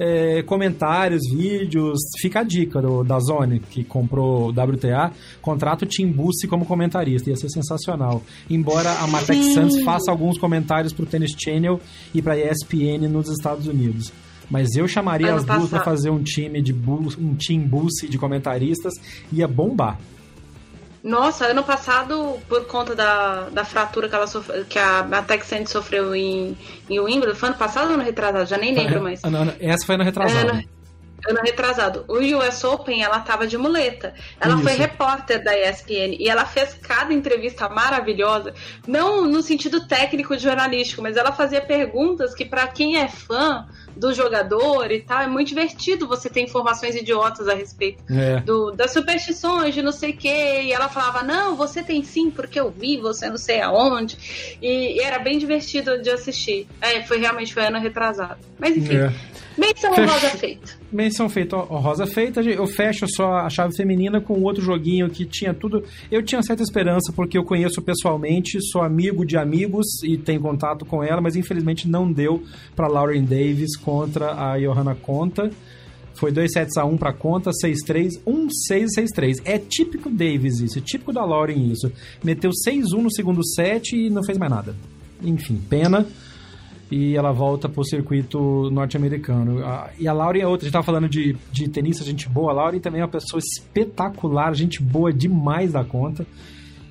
é, comentários, vídeos. Fica a dica do, da Zone, que comprou o WTA, contrata o Tim Bussi como comentarista. Ia ser sensacional. Embora a Matek Santos faça alguns comentários pro Tennis Channel e pra ESPN nos Estados Unidos. Mas eu chamaria ano as duas para fazer um time de um team Bussi de comentaristas, ia bombar. Nossa, ano passado, por conta da, da fratura que, ela sofre, que a, a sofreu em, em Wimbledon, foi ano passado ou ano retrasado? Já nem lembro mais. Essa foi ano retrasado. Ano, ano retrasado. O US Open, ela tava de muleta. Ela Isso. foi repórter da ESPN e ela fez cada entrevista maravilhosa, não no sentido técnico jornalístico, mas ela fazia perguntas que para quem é fã do jogador e tal. É muito divertido você ter informações idiotas a respeito é. do, das superstições de não sei o quê. E ela falava, não, você tem sim, porque eu vi, você não sei aonde. E, e era bem divertido de assistir. É, foi realmente foi ano retrasado. Mas enfim. É. Menção Fech... rosa feita. Menção feita, rosa feita. Eu fecho só a chave feminina com outro joguinho que tinha tudo. Eu tinha certa esperança porque eu conheço pessoalmente, sou amigo de amigos e tenho contato com ela, mas infelizmente não deu para Lauren Davis contra a Johanna Conta. Foi 2 sets a 1 para conta, 6-3, 1-6, 6-3. É típico Davis isso, é típico da Lauren isso. Meteu 6-1 no segundo set e não fez mais nada. Enfim, pena e ela volta pro circuito norte-americano. E a Lauren é outra, a gente tava falando de, de tenista, gente boa. A Lauren também é uma pessoa espetacular, gente boa demais da conta.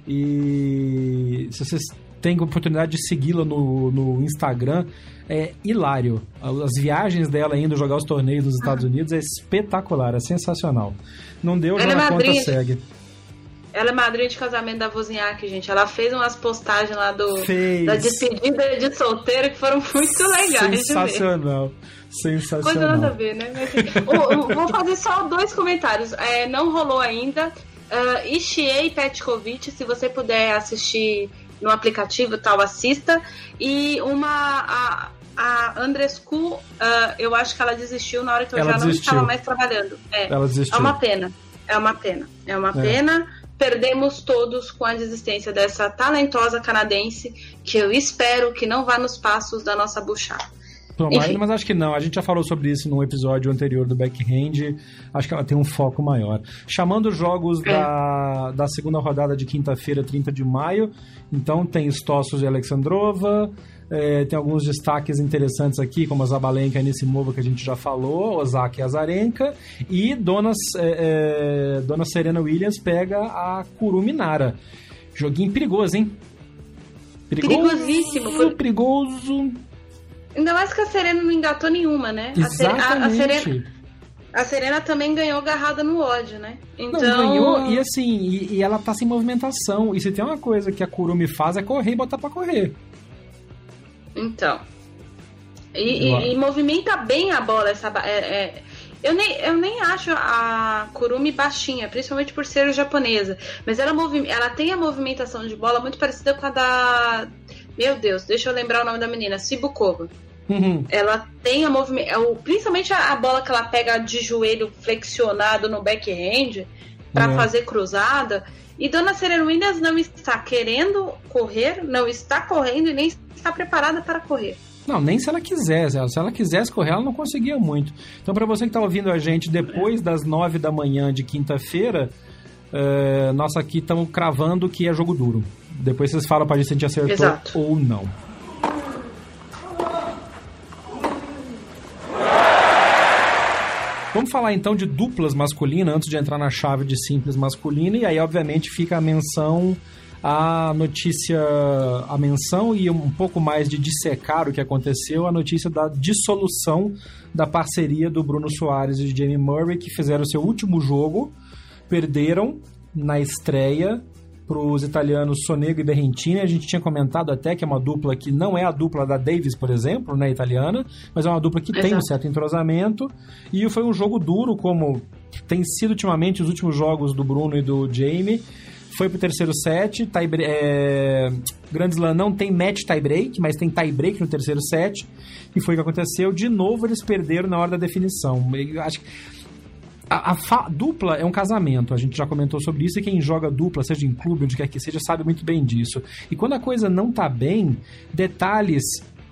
E se vocês têm a oportunidade de segui-la no, no Instagram, é hilário. As viagens dela indo jogar os torneios nos Estados Unidos é espetacular, é sensacional. Não deu, já na é conta segue. Ela é madrinha de casamento da Wozniak, gente. Ela fez umas postagens lá do, da despedida de solteiro que foram muito legais. Sensacional. Sensacional. Coisa nada a ver, né? Mas, vou fazer só dois comentários. É, não rolou ainda. Uh, Ishii Petkovic, se você puder assistir no aplicativo tal, assista. E uma. A, a Andrescu, uh, eu acho que ela desistiu na hora que eu ela já desistiu. não estava mais trabalhando. É, ela desistiu. É uma pena. É uma pena. É uma é. pena perdemos todos com a desistência dessa talentosa canadense que eu espero que não vá nos passos da nossa Bouchard. Tomara, mas acho que não. A gente já falou sobre isso no episódio anterior do Backhand. Acho que ela tem um foco maior. Chamando os jogos é. da, da segunda rodada de quinta-feira, 30 de maio. Então tem Stossos de Alexandrova, é, tem alguns destaques interessantes aqui, como a Zabalenka e Nissimova, que a gente já falou, Ozaki e Azarenka, e Dona, é, é, Dona Serena Williams pega a Kuruminara. Joguinho perigoso, hein? Perigoso, Perigosíssimo. Por... Perigoso. Ainda mais que a Serena não engatou nenhuma, né? Exatamente. A, a Serena... A Serena também ganhou agarrada no ódio, né? Então... Não, ganhou, e assim, e, e, ela tá sem movimentação. E se tem uma coisa que a Kurumi faz é correr e botar pra correr. Então. E, e, e movimenta bem a bola essa. É, é, eu, nem, eu nem acho a Kurumi baixinha, principalmente por ser japonesa. Mas ela, movi ela tem a movimentação de bola muito parecida com a da. Meu Deus, deixa eu lembrar o nome da menina, Sibukova. Uhum. Ela tem a movimento. Principalmente a, bola que ela pega de joelho flexionado no backhand para uhum. fazer cruzada. E Dona Serena Williams não está querendo correr, não está correndo e nem está preparada para correr. Não, nem se ela quisesse. Se ela quisesse correr, ela não conseguia muito. Então, para você que está ouvindo a gente depois das nove da manhã de quinta-feira, é, nós aqui estamos cravando que é jogo duro. Depois vocês falam para a gente se a gente acertou Exato. ou não. Vamos falar então de duplas masculinas antes de entrar na chave de simples masculina. E aí, obviamente, fica a menção a notícia, a menção e um pouco mais de dissecar o que aconteceu, a notícia da dissolução da parceria do Bruno Soares e de Jamie Murray, que fizeram seu último jogo, perderam na estreia para os italianos Sonego e Berrentini. A gente tinha comentado até que é uma dupla que não é a dupla da Davis, por exemplo, né, italiana, mas é uma dupla que Exato. tem um certo entrosamento. E foi um jogo duro, como tem sido ultimamente os últimos jogos do Bruno e do Jamie. Foi pro terceiro set, tie, é, Grand Slam não tem match tie break, mas tem tie break no terceiro set. E foi o que aconteceu. De novo, eles perderam na hora da definição. Eu acho que a, a dupla é um casamento, a gente já comentou sobre isso, e quem joga dupla, seja em clube, onde quer que seja, sabe muito bem disso. E quando a coisa não tá bem, detalhes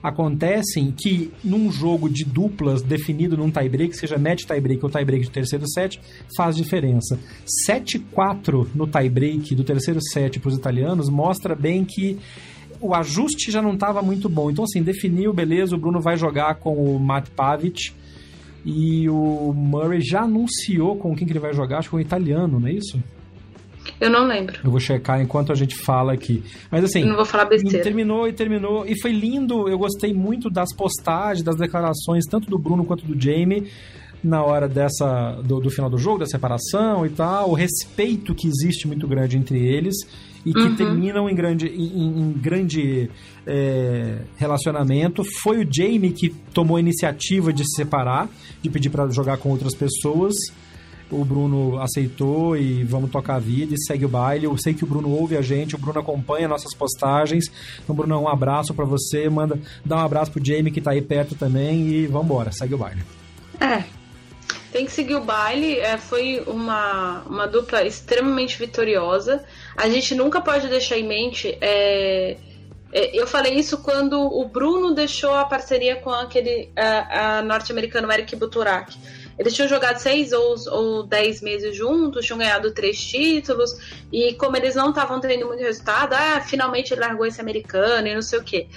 acontecem que num jogo de duplas definido num tie-break, seja match tie-break ou tie-break de terceiro set, faz diferença. 7-4 no tie-break do terceiro set para os italianos mostra bem que o ajuste já não estava muito bom. Então, assim, definiu, beleza, o Bruno vai jogar com o Matt Pavic e o Murray já anunciou com quem que ele vai jogar, acho que com o italiano, não é isso? Eu não lembro. Eu vou checar enquanto a gente fala aqui. Mas assim. Eu não vou falar besteira. Terminou e terminou. E foi lindo. Eu gostei muito das postagens, das declarações, tanto do Bruno quanto do Jamie na hora dessa do, do, final do jogo, da separação e tal, o respeito que existe muito grande entre eles e que uhum. terminam em grande, em, em grande é, relacionamento. Foi o Jamie que tomou a iniciativa de se separar, de pedir para jogar com outras pessoas. O Bruno aceitou e vamos tocar a vida e segue o baile. Eu sei que o Bruno ouve a gente, o Bruno acompanha nossas postagens. Então, Bruno, um abraço para você. Manda, dá um abraço pro Jamie que tá aí perto também e vamos embora, segue o baile. É, tem que seguir o baile. É, foi uma, uma dupla extremamente vitoriosa. A gente nunca pode deixar em mente. É, é, eu falei isso quando o Bruno deixou a parceria com aquele norte-americano Eric Buturak. Eles tinham jogado seis ou, ou dez meses juntos, tinham ganhado três títulos, e como eles não estavam tendo muito resultado, ah, finalmente ele largou esse americano e não sei o quê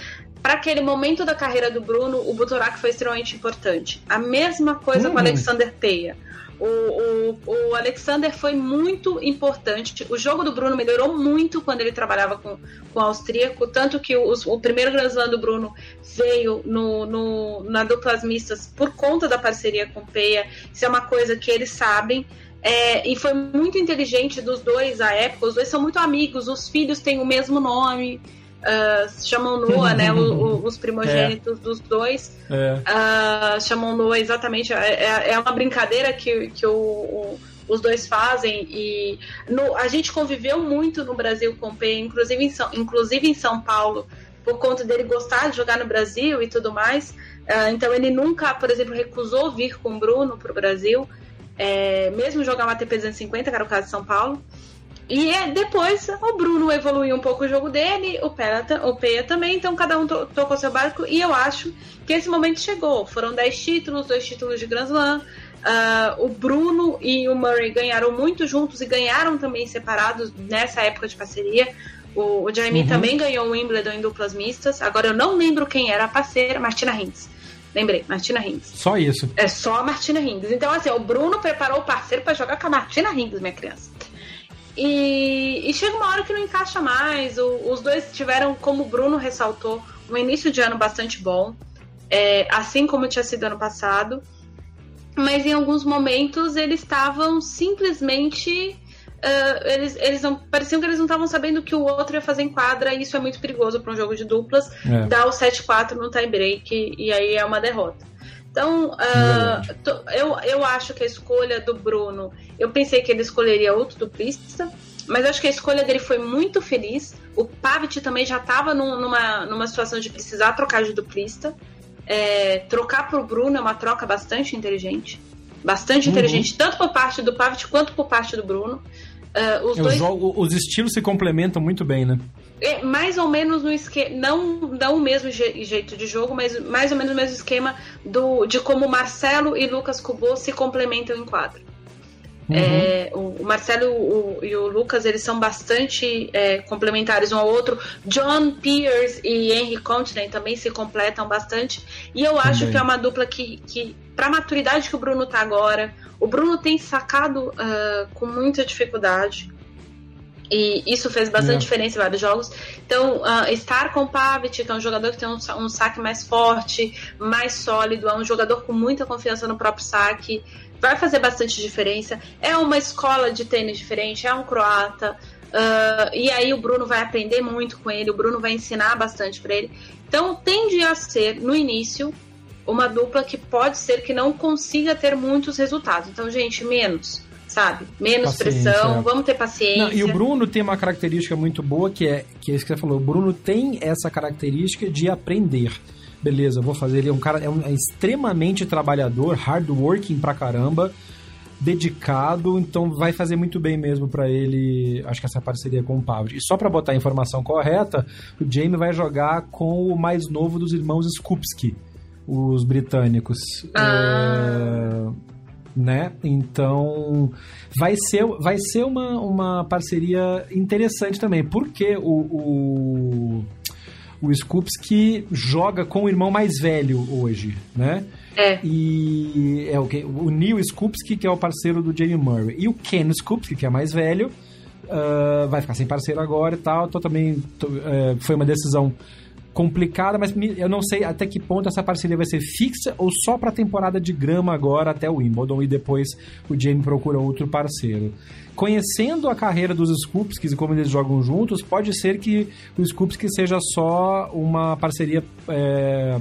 para aquele momento da carreira do Bruno, o Butorak foi extremamente importante. A mesma coisa uhum. com o Alexander Peia. O, o, o, Alexander foi muito importante. O jogo do Bruno melhorou muito quando ele trabalhava com, com o austríaco, tanto que o primeiro Grand Slam do Bruno veio no, no, na duplas mistas por conta da parceria com o Peia. Isso é uma coisa que eles sabem. É, e foi muito inteligente dos dois à época. Os dois são muito amigos, os filhos têm o mesmo nome uh, chamam Noah, né? O, o, os primogênitos é. dos dois é. uh, chamam Noah exatamente. É, é, é uma brincadeira que, que o, o os dois fazem e no, a gente conviveu muito no Brasil com o P, inclusive em, São, inclusive em São Paulo, por conta dele gostar de jogar no Brasil e tudo mais. Uh, então ele nunca, por exemplo, recusou vir com o Bruno para o Brasil, é, mesmo jogar uma ATP 250, que era o caso de São Paulo. E é, depois o Bruno evoluiu um pouco o jogo dele, o Peia, o Peia também, então cada um to tocou seu barco e eu acho que esse momento chegou. Foram 10 títulos, dois títulos de Grand Slam. Uh, o Bruno e o Murray ganharam muito juntos e ganharam também separados nessa época de parceria. O, o Jamie uhum. também ganhou o Wimbledon em duplas mistas. Agora eu não lembro quem era a parceira, Martina Hingis. Lembrei, Martina Hingis. Só isso. É só a Martina Hingis. Então, assim, o Bruno preparou o parceiro para jogar com a Martina Hingis, minha criança. E, e, chega uma hora que não encaixa mais. O, os dois tiveram, como o Bruno ressaltou, um início de ano bastante bom, é, assim como tinha sido ano passado. Mas em alguns momentos eles estavam simplesmente uh, eles, eles não. Pareciam que eles não estavam sabendo o que o outro ia fazer em quadra, e isso é muito perigoso para um jogo de duplas. É. Dá o 7-4 no tie break, e aí é uma derrota. Então, uh, eu, eu acho que a escolha do Bruno, eu pensei que ele escolheria outro duplista, mas acho que a escolha dele foi muito feliz. O Pavic também já estava num, numa, numa situação de precisar trocar de duplista. É, trocar para o Bruno é uma troca bastante inteligente. Bastante uhum. inteligente, tanto por parte do Pavic quanto por parte do Bruno. Uh, os, dois... jogo, os estilos se complementam muito bem, né? É, mais ou menos no esquema, não, não o mesmo je jeito de jogo, mas mais ou menos o mesmo esquema do, de como Marcelo e Lucas Cubo se complementam em quadro. Uhum. É, o, Marcelo o, e o Lucas eles são bastante é, complementares um ao outro. John Pierce e Henry Continent também se completam bastante. E eu acho também. que é uma dupla que, que para a maturidade que o Bruno tá agora, o Bruno tem sacado uh, com muita dificuldade. E isso fez bastante é. diferença em vários jogos. Então, uh, estar com o Pavic, que é um jogador que tem um, um, saque mais forte, mais sólido, é um jogador com muita confiança no próprio saque, vai fazer bastante diferença. É uma escola de tênis diferente, é um croata. Uh, e aí o Bruno vai aprender muito com ele, o Bruno vai ensinar bastante para ele. Então, tende a ser, no início, uma dupla que pode ser que não consiga ter muitos resultados. Então, gente, menos sabe? Menos paciência. pressão, vamos ter paciência. Não, e o Bruno tem uma característica muito boa que é que é isso que você falou. O Bruno tem essa característica de aprender. Beleza, vou fazer. Ele é um cara é, um, é extremamente trabalhador, hardworking pra caramba, dedicado, então vai fazer muito bem mesmo para ele. Acho que essa parceria com o Pavard. E só para botar a informação correta, o Jamie vai jogar com o mais novo dos irmãos Skupski, os britânicos. Ah. É né? Então vai ser, vai ser uma, uma parceria interessante também, porque o, o, o Skupski joga com o irmão mais velho hoje, né? É. E é o, o Neil Skupski, que é o parceiro do Jamie Murray. E o Ken Skupski, que é mais velho, uh, vai ficar sem parceiro agora e tal. Então também uh, foi uma decisão complicada, mas eu não sei até que ponto essa parceria vai ser fixa ou só para a temporada de grama agora até o Wimbledon e depois o Jamie procura outro parceiro. Conhecendo a carreira dos Skupskis e como eles jogam juntos, pode ser que o Skupski seja só uma parceria é,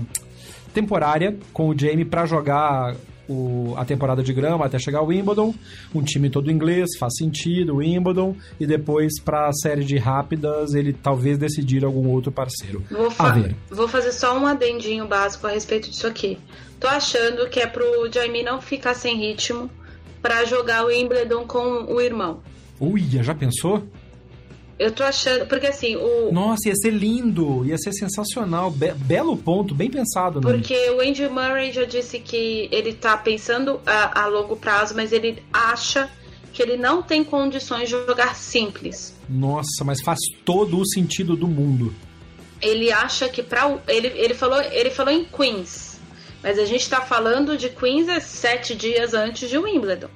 temporária com o Jamie para jogar o, a temporada de grama até chegar ao Wimbledon, um time todo inglês, faz sentido, Wimbledon, e depois para a série de rápidas ele talvez decidir algum outro parceiro. Vou, fa vou fazer só um adendinho básico a respeito disso aqui. Tô achando que é pro Jaime não ficar sem ritmo para jogar o Wimbledon com o irmão. Ui, já pensou? Eu tô achando. Porque assim, o. Nossa, ia ser lindo, ia ser sensacional. Be belo ponto, bem pensado, né? Porque o Andy Murray já disse que ele tá pensando a, a longo prazo, mas ele acha que ele não tem condições de jogar simples. Nossa, mas faz todo o sentido do mundo. Ele acha que para ele, ele falou ele falou em Queens, mas a gente tá falando de Queens é sete dias antes de Wimbledon.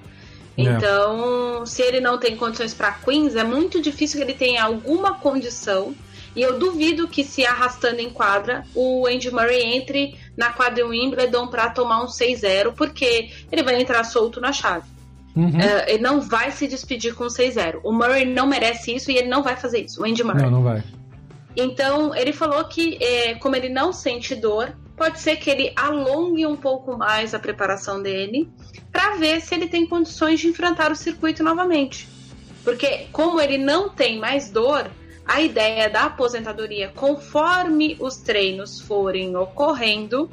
É. Então, se ele não tem condições para Queens, é muito difícil que ele tenha alguma condição. E eu duvido que se arrastando em quadra, o Andy Murray entre na quadra Wimbledon para tomar um 6-0, porque ele vai entrar solto na chave. Uhum. Uh, ele não vai se despedir com 6-0. O Murray não merece isso e ele não vai fazer isso. O Andy Murray. Não, não vai. Então, ele falou que, é, como ele não sente dor, pode ser que ele alongue um pouco mais a preparação dele para ver se ele tem condições de enfrentar o circuito novamente. Porque, como ele não tem mais dor, a ideia da aposentadoria, conforme os treinos forem ocorrendo,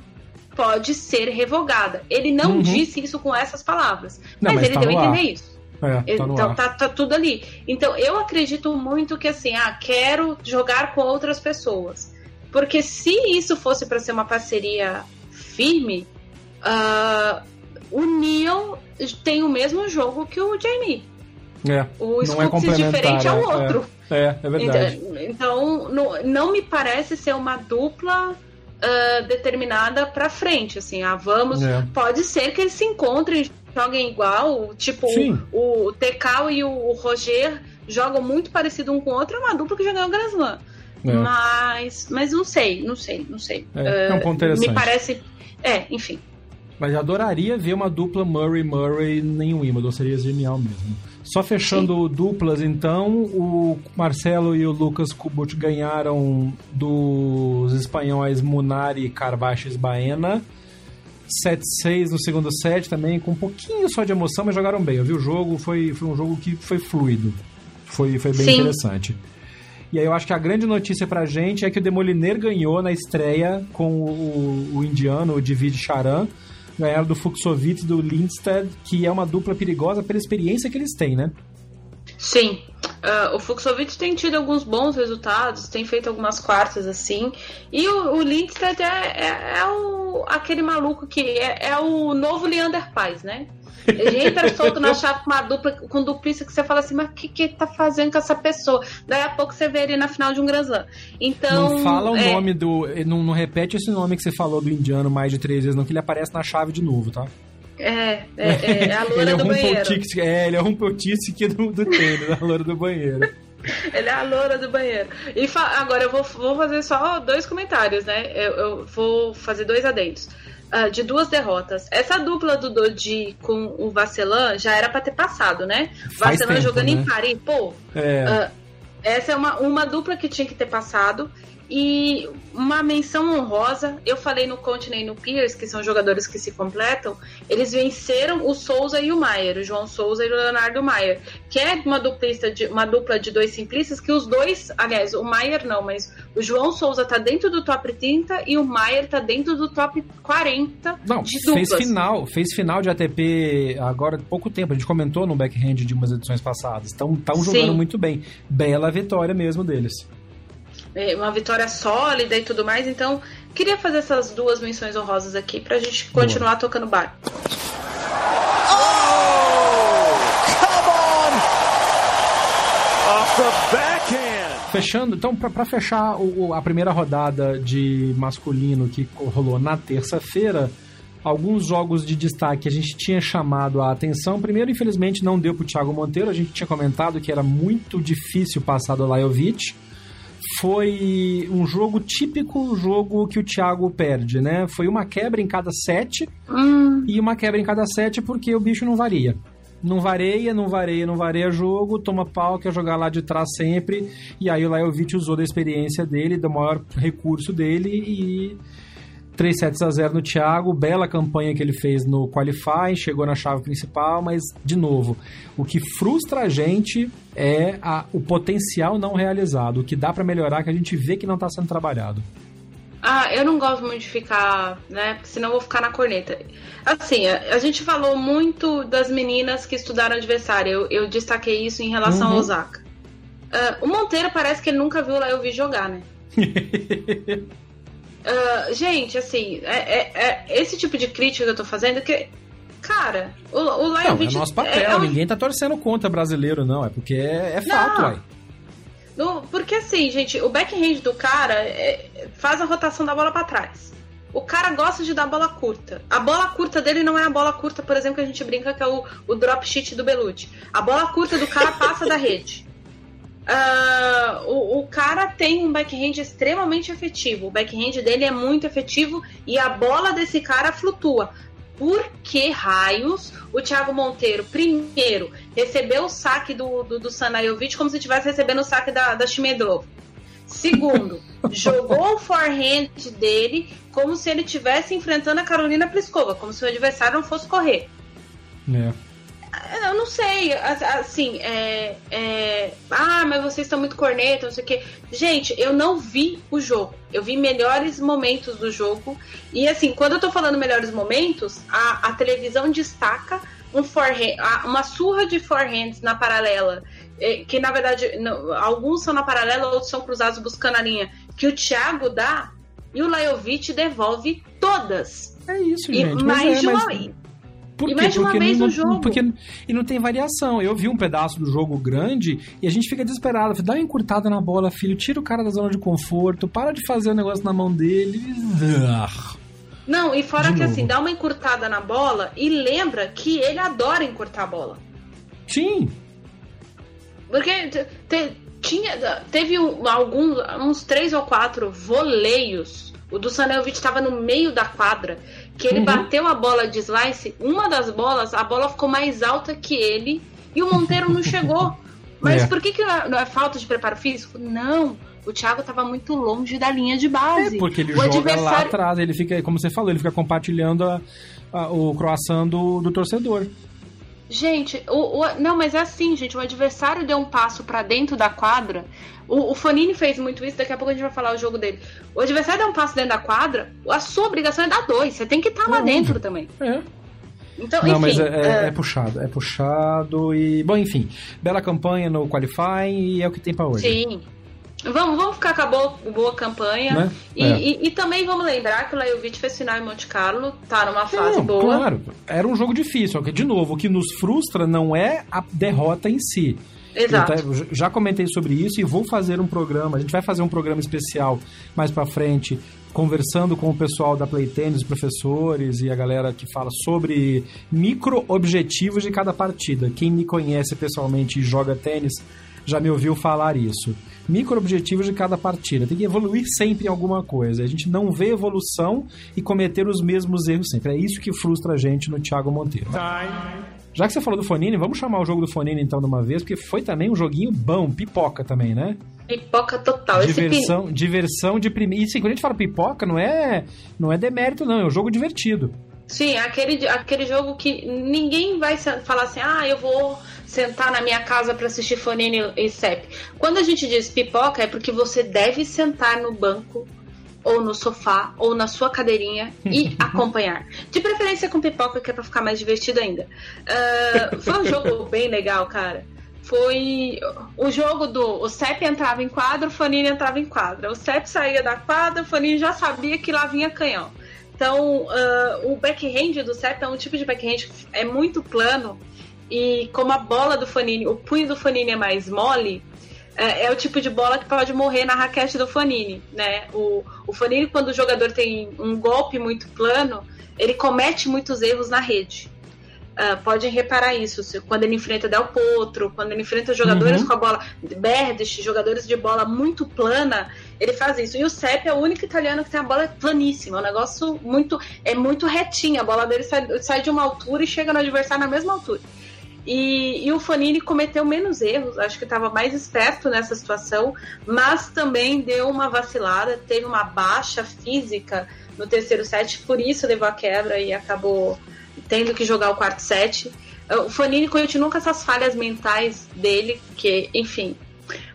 pode ser revogada. Ele não uhum. disse isso com essas palavras, não, mas, mas, ele tá deu a entender isso. É, tá então tá, tá, tudo ali. Então eu acredito muito que assim, ah, quero jogar com outras pessoas. Porque se isso fosse para ser uma parceria firme, uh, o Neil tem o mesmo jogo que o Jamie. É, o Scoops é diferente ao é, outro. É, é, verdade. Então, então não, não me parece ser uma dupla uh, determinada para frente, assim, ah, vamos. É. Pode ser que eles se encontrem, joguem igual, tipo o, o TK e o Roger jogam muito parecido um com o outro, é uma dupla que já ganhou o Grand Slam. É. Mas, mas não sei, não sei, não sei. É, é um ponto interessante. Me parece. É, enfim. Mas eu adoraria ver uma dupla Murray-Murray em Wimbledon, seria genial mesmo. Só fechando Sim. duplas, então, o Marcelo e o Lucas Kubut ganharam dos espanhóis Munari, Carbaches Baena. 7-6 no segundo set também, com um pouquinho só de emoção, mas jogaram bem. Eu vi o jogo, foi, foi um jogo que foi fluido. Foi, foi bem Sim. interessante. E aí eu acho que a grande notícia pra gente é que o Demoliner ganhou na estreia com o, o indiano, o David Charan. Ganharam do Fuxovitz do Lindstedt, que é uma dupla perigosa pela experiência que eles têm, né? Sim. Uh, o Fuxovitz tem tido alguns bons resultados, tem feito algumas quartas assim. E o, o Lindstedt é, é, é o, aquele maluco que é, é o novo Leander Paz, né? Ele entra [laughs] solto na chave com uma dupla, com duplícia que você fala assim, mas o que, que ele tá fazendo com essa pessoa? Daí a pouco você vê ele na final de um Grand Slam. Então. Não fala o é... nome do. Não, não repete esse nome que você falou do indiano mais de três vezes, não, que ele aparece na chave de novo, tá? É, é, é, é a loura é do banheiro. É, ele é um potíssico do, do tênis, a loura do banheiro. [laughs] Ele é a loura do banheiro. E agora eu vou, vou fazer só dois comentários, né? Eu, eu vou fazer dois adendos uh, de duas derrotas. Essa dupla do Dodi com o Vacelan já era para ter passado, né? Vacelan jogando né? em Paris, pô. É. Uh, essa é uma, uma dupla que tinha que ter passado. E uma menção honrosa, eu falei no Conte e no Pierce, que são jogadores que se completam, eles venceram o Souza e o Maier, o João Souza e o Leonardo Maier, que é uma, duplista de, uma dupla de dois simplistas, que os dois, aliás, o Maier não, mas o João Souza tá dentro do top 30 e o Maier tá dentro do top 40 não, de duplas. fez final, fez final de ATP agora há pouco tempo, a gente comentou no backhand de umas edições passadas, estão jogando Sim. muito bem, bela vitória mesmo deles. É, uma vitória sólida e tudo mais. Então, queria fazer essas duas menções honrosas aqui pra gente continuar Boa. tocando bar. Oh, Fechando, então, para fechar o, a primeira rodada de masculino que rolou na terça-feira, alguns jogos de destaque a gente tinha chamado a atenção. Primeiro, infelizmente, não deu para o Thiago Monteiro. A gente tinha comentado que era muito difícil passar do Lajovic foi um jogo típico, jogo que o Thiago perde, né? Foi uma quebra em cada sete hum. e uma quebra em cada sete porque o bicho não varia. Não vareia, não vareia, não vareia jogo, toma pau, quer jogar lá de trás sempre. E aí o Lajovic usou da experiência dele, do maior recurso dele e 3 sets a 0 no Thiago, bela campanha que ele fez no Qualify, chegou na chave principal, mas, de novo, o que frustra a gente é a, o potencial não realizado, o que dá para melhorar, que a gente vê que não está sendo trabalhado. Ah, eu não gosto muito de ficar, né? Porque senão eu vou ficar na corneta. Assim, a, a gente falou muito das meninas que estudaram adversário. Eu, eu destaquei isso em relação uhum. ao Osaka. Uh, o Monteiro parece que ele nunca viu lá eu vi jogar, né? [laughs] Uh, gente, assim, é, é, é, esse tipo de crítica que eu tô fazendo que. Cara, o, o Lajovic... Não, é nosso papel, é, ninguém tá torcendo contra brasileiro, não. É porque é, é fato, uai. No, porque assim, gente, o backhand do cara é, faz a rotação da bola para trás. O cara gosta de dar bola curta. A bola curta dele não é a bola curta, por exemplo, que a gente brinca que é o, o drop sheet do Belucci. A bola curta do cara passa da rede. Uh, o, o, cara tem um backhand extremamente efetivo. O backhand dele é muito efetivo e a bola desse cara flutua. Por que raios o Thiago Monteiro, primeiro, recebeu o saque do, do, do Sanayovic como se estivesse recebendo o saque da, da Shimedrov? Segundo, [laughs] jogou o forehand dele como se ele estivesse enfrentando a Carolina Pliskova, como se o adversário não fosse correr. É. Eu não sei, assim, é, é, ah, mas vocês estão muito corneta, não sei o quê. Gente, eu não vi o jogo. Eu vi melhores momentos do jogo. E assim, quando eu tô falando melhores momentos, a, a televisão destaca um forehand, uma surra de forehands na paralela. É, que na verdade, não, alguns são na paralela, outros são cruzados buscando a linha. Que o Thiago dá e o Lajovic devolve todas. É isso, gente. E mais é, de uma. Mas por e quê? mais de uma porque vez não, no jogo. Porque, e não tem variação. Eu vi um pedaço do jogo grande e a gente fica desesperado. Dá uma encurtada na bola, filho. Tira o cara da zona de conforto. Para de fazer o negócio na mão dele. Não, e fora de que assim, novo. assim, dá uma encurtada na bola e lembra que ele adora encurtar a bola. Sim. Porque te, tinha, teve alguns, uns três ou quatro voleios. O do Sanelovic estava no meio da quadra que ele uhum. bateu a bola de slice, uma das bolas, a bola ficou mais alta que ele e o Monteiro não chegou. [laughs] Mas é. por que, que não é falta de preparo físico? Não. O Thiago estava muito longe da linha de base. É, porque ele o joga adversário... lá atrás, ele fica, como você falou, ele fica compartilhando a, a, o croissant do, do torcedor. Gente, o, o, não, mas é assim, gente. O adversário deu um passo para dentro da quadra. O, o Fonini fez muito isso, daqui a pouco a gente vai falar o jogo dele. O adversário deu um passo dentro da quadra, a sua obrigação é dar dois. Você tem que estar tá lá dentro também. É. Então, não, enfim, mas é, é, é, puxado, é puxado e. Bom, enfim, bela campanha no Qualifying e é o que tem para hoje. Sim. Vamos, vamos ficar com a boa, boa campanha. Né? E, é. e, e, também vamos lembrar que o Lajovic fez final em Monte Carlo, tá numa fase não, boa. Claro, era um jogo difícil, de novo, o que nos frustra não é a derrota em si. Exato. Já comentei sobre isso e vou fazer um programa. A gente vai fazer um programa especial mais para frente, conversando com o pessoal da Playtennis, professores e a galera que fala sobre micro objetivos de cada partida. Quem me conhece pessoalmente e joga tênis já me ouviu falar isso micro-objetivos de cada partida. Tem que evoluir sempre em alguma coisa. A gente não vê evolução e cometer os mesmos erros sempre. É isso que frustra a gente no Thiago Monteiro. Já que você falou do Fonini, vamos chamar o jogo do Fonini então de uma vez, porque foi também um joguinho bom, pipoca também, né? Pipoca total. Diversão, Esse... diversão de primeira. E quando a gente fala pipoca, não é, não é demérito, não, é um jogo divertido. Sim, aquele, aquele jogo que ninguém vai falar assim, ah, eu vou sentar na minha casa para assistir Fonini e CEP. Quando a gente diz pipoca, é porque você deve sentar no banco ou no sofá ou na sua cadeirinha e [laughs] acompanhar. De preferência com pipoca, que é pra ficar mais divertido ainda. Uh, foi um jogo [laughs] bem legal, cara. Foi o jogo do. O CEP entrava em quadra, o Fanini entrava em quadra. O CEP saía da quadra, o Fanini já sabia que lá vinha canhão. Então, uh, o backhand do CEP é um tipo de backhand que é muito plano e como a bola do Fanini, o punho do Fanini é mais mole, é, é, o tipo de bola que pode morrer na raquete do Fanini, né? O, o Fanini, quando o jogador tem um golpe muito plano, ele comete muitos erros na rede. Uh, podem reparar isso quando ele enfrenta Del Potro, quando ele enfrenta jogadores uhum. com a bola Berdish, jogadores de bola muito plana, ele faz isso. E o Sepp é o único italiano que tem a bola planíssima, é um negócio muito é muito retinho, a bola dele sai, sai de uma altura e chega no adversário na mesma altura. E, e, o Fonini cometeu menos erros, acho que estava mais esperto nessa situação, mas também deu uma vacilada, teve uma baixa física no terceiro set, por isso levou a quebra e acabou tendo que jogar o quarto set. O Fonini continua com essas falhas mentais dele, que, enfim.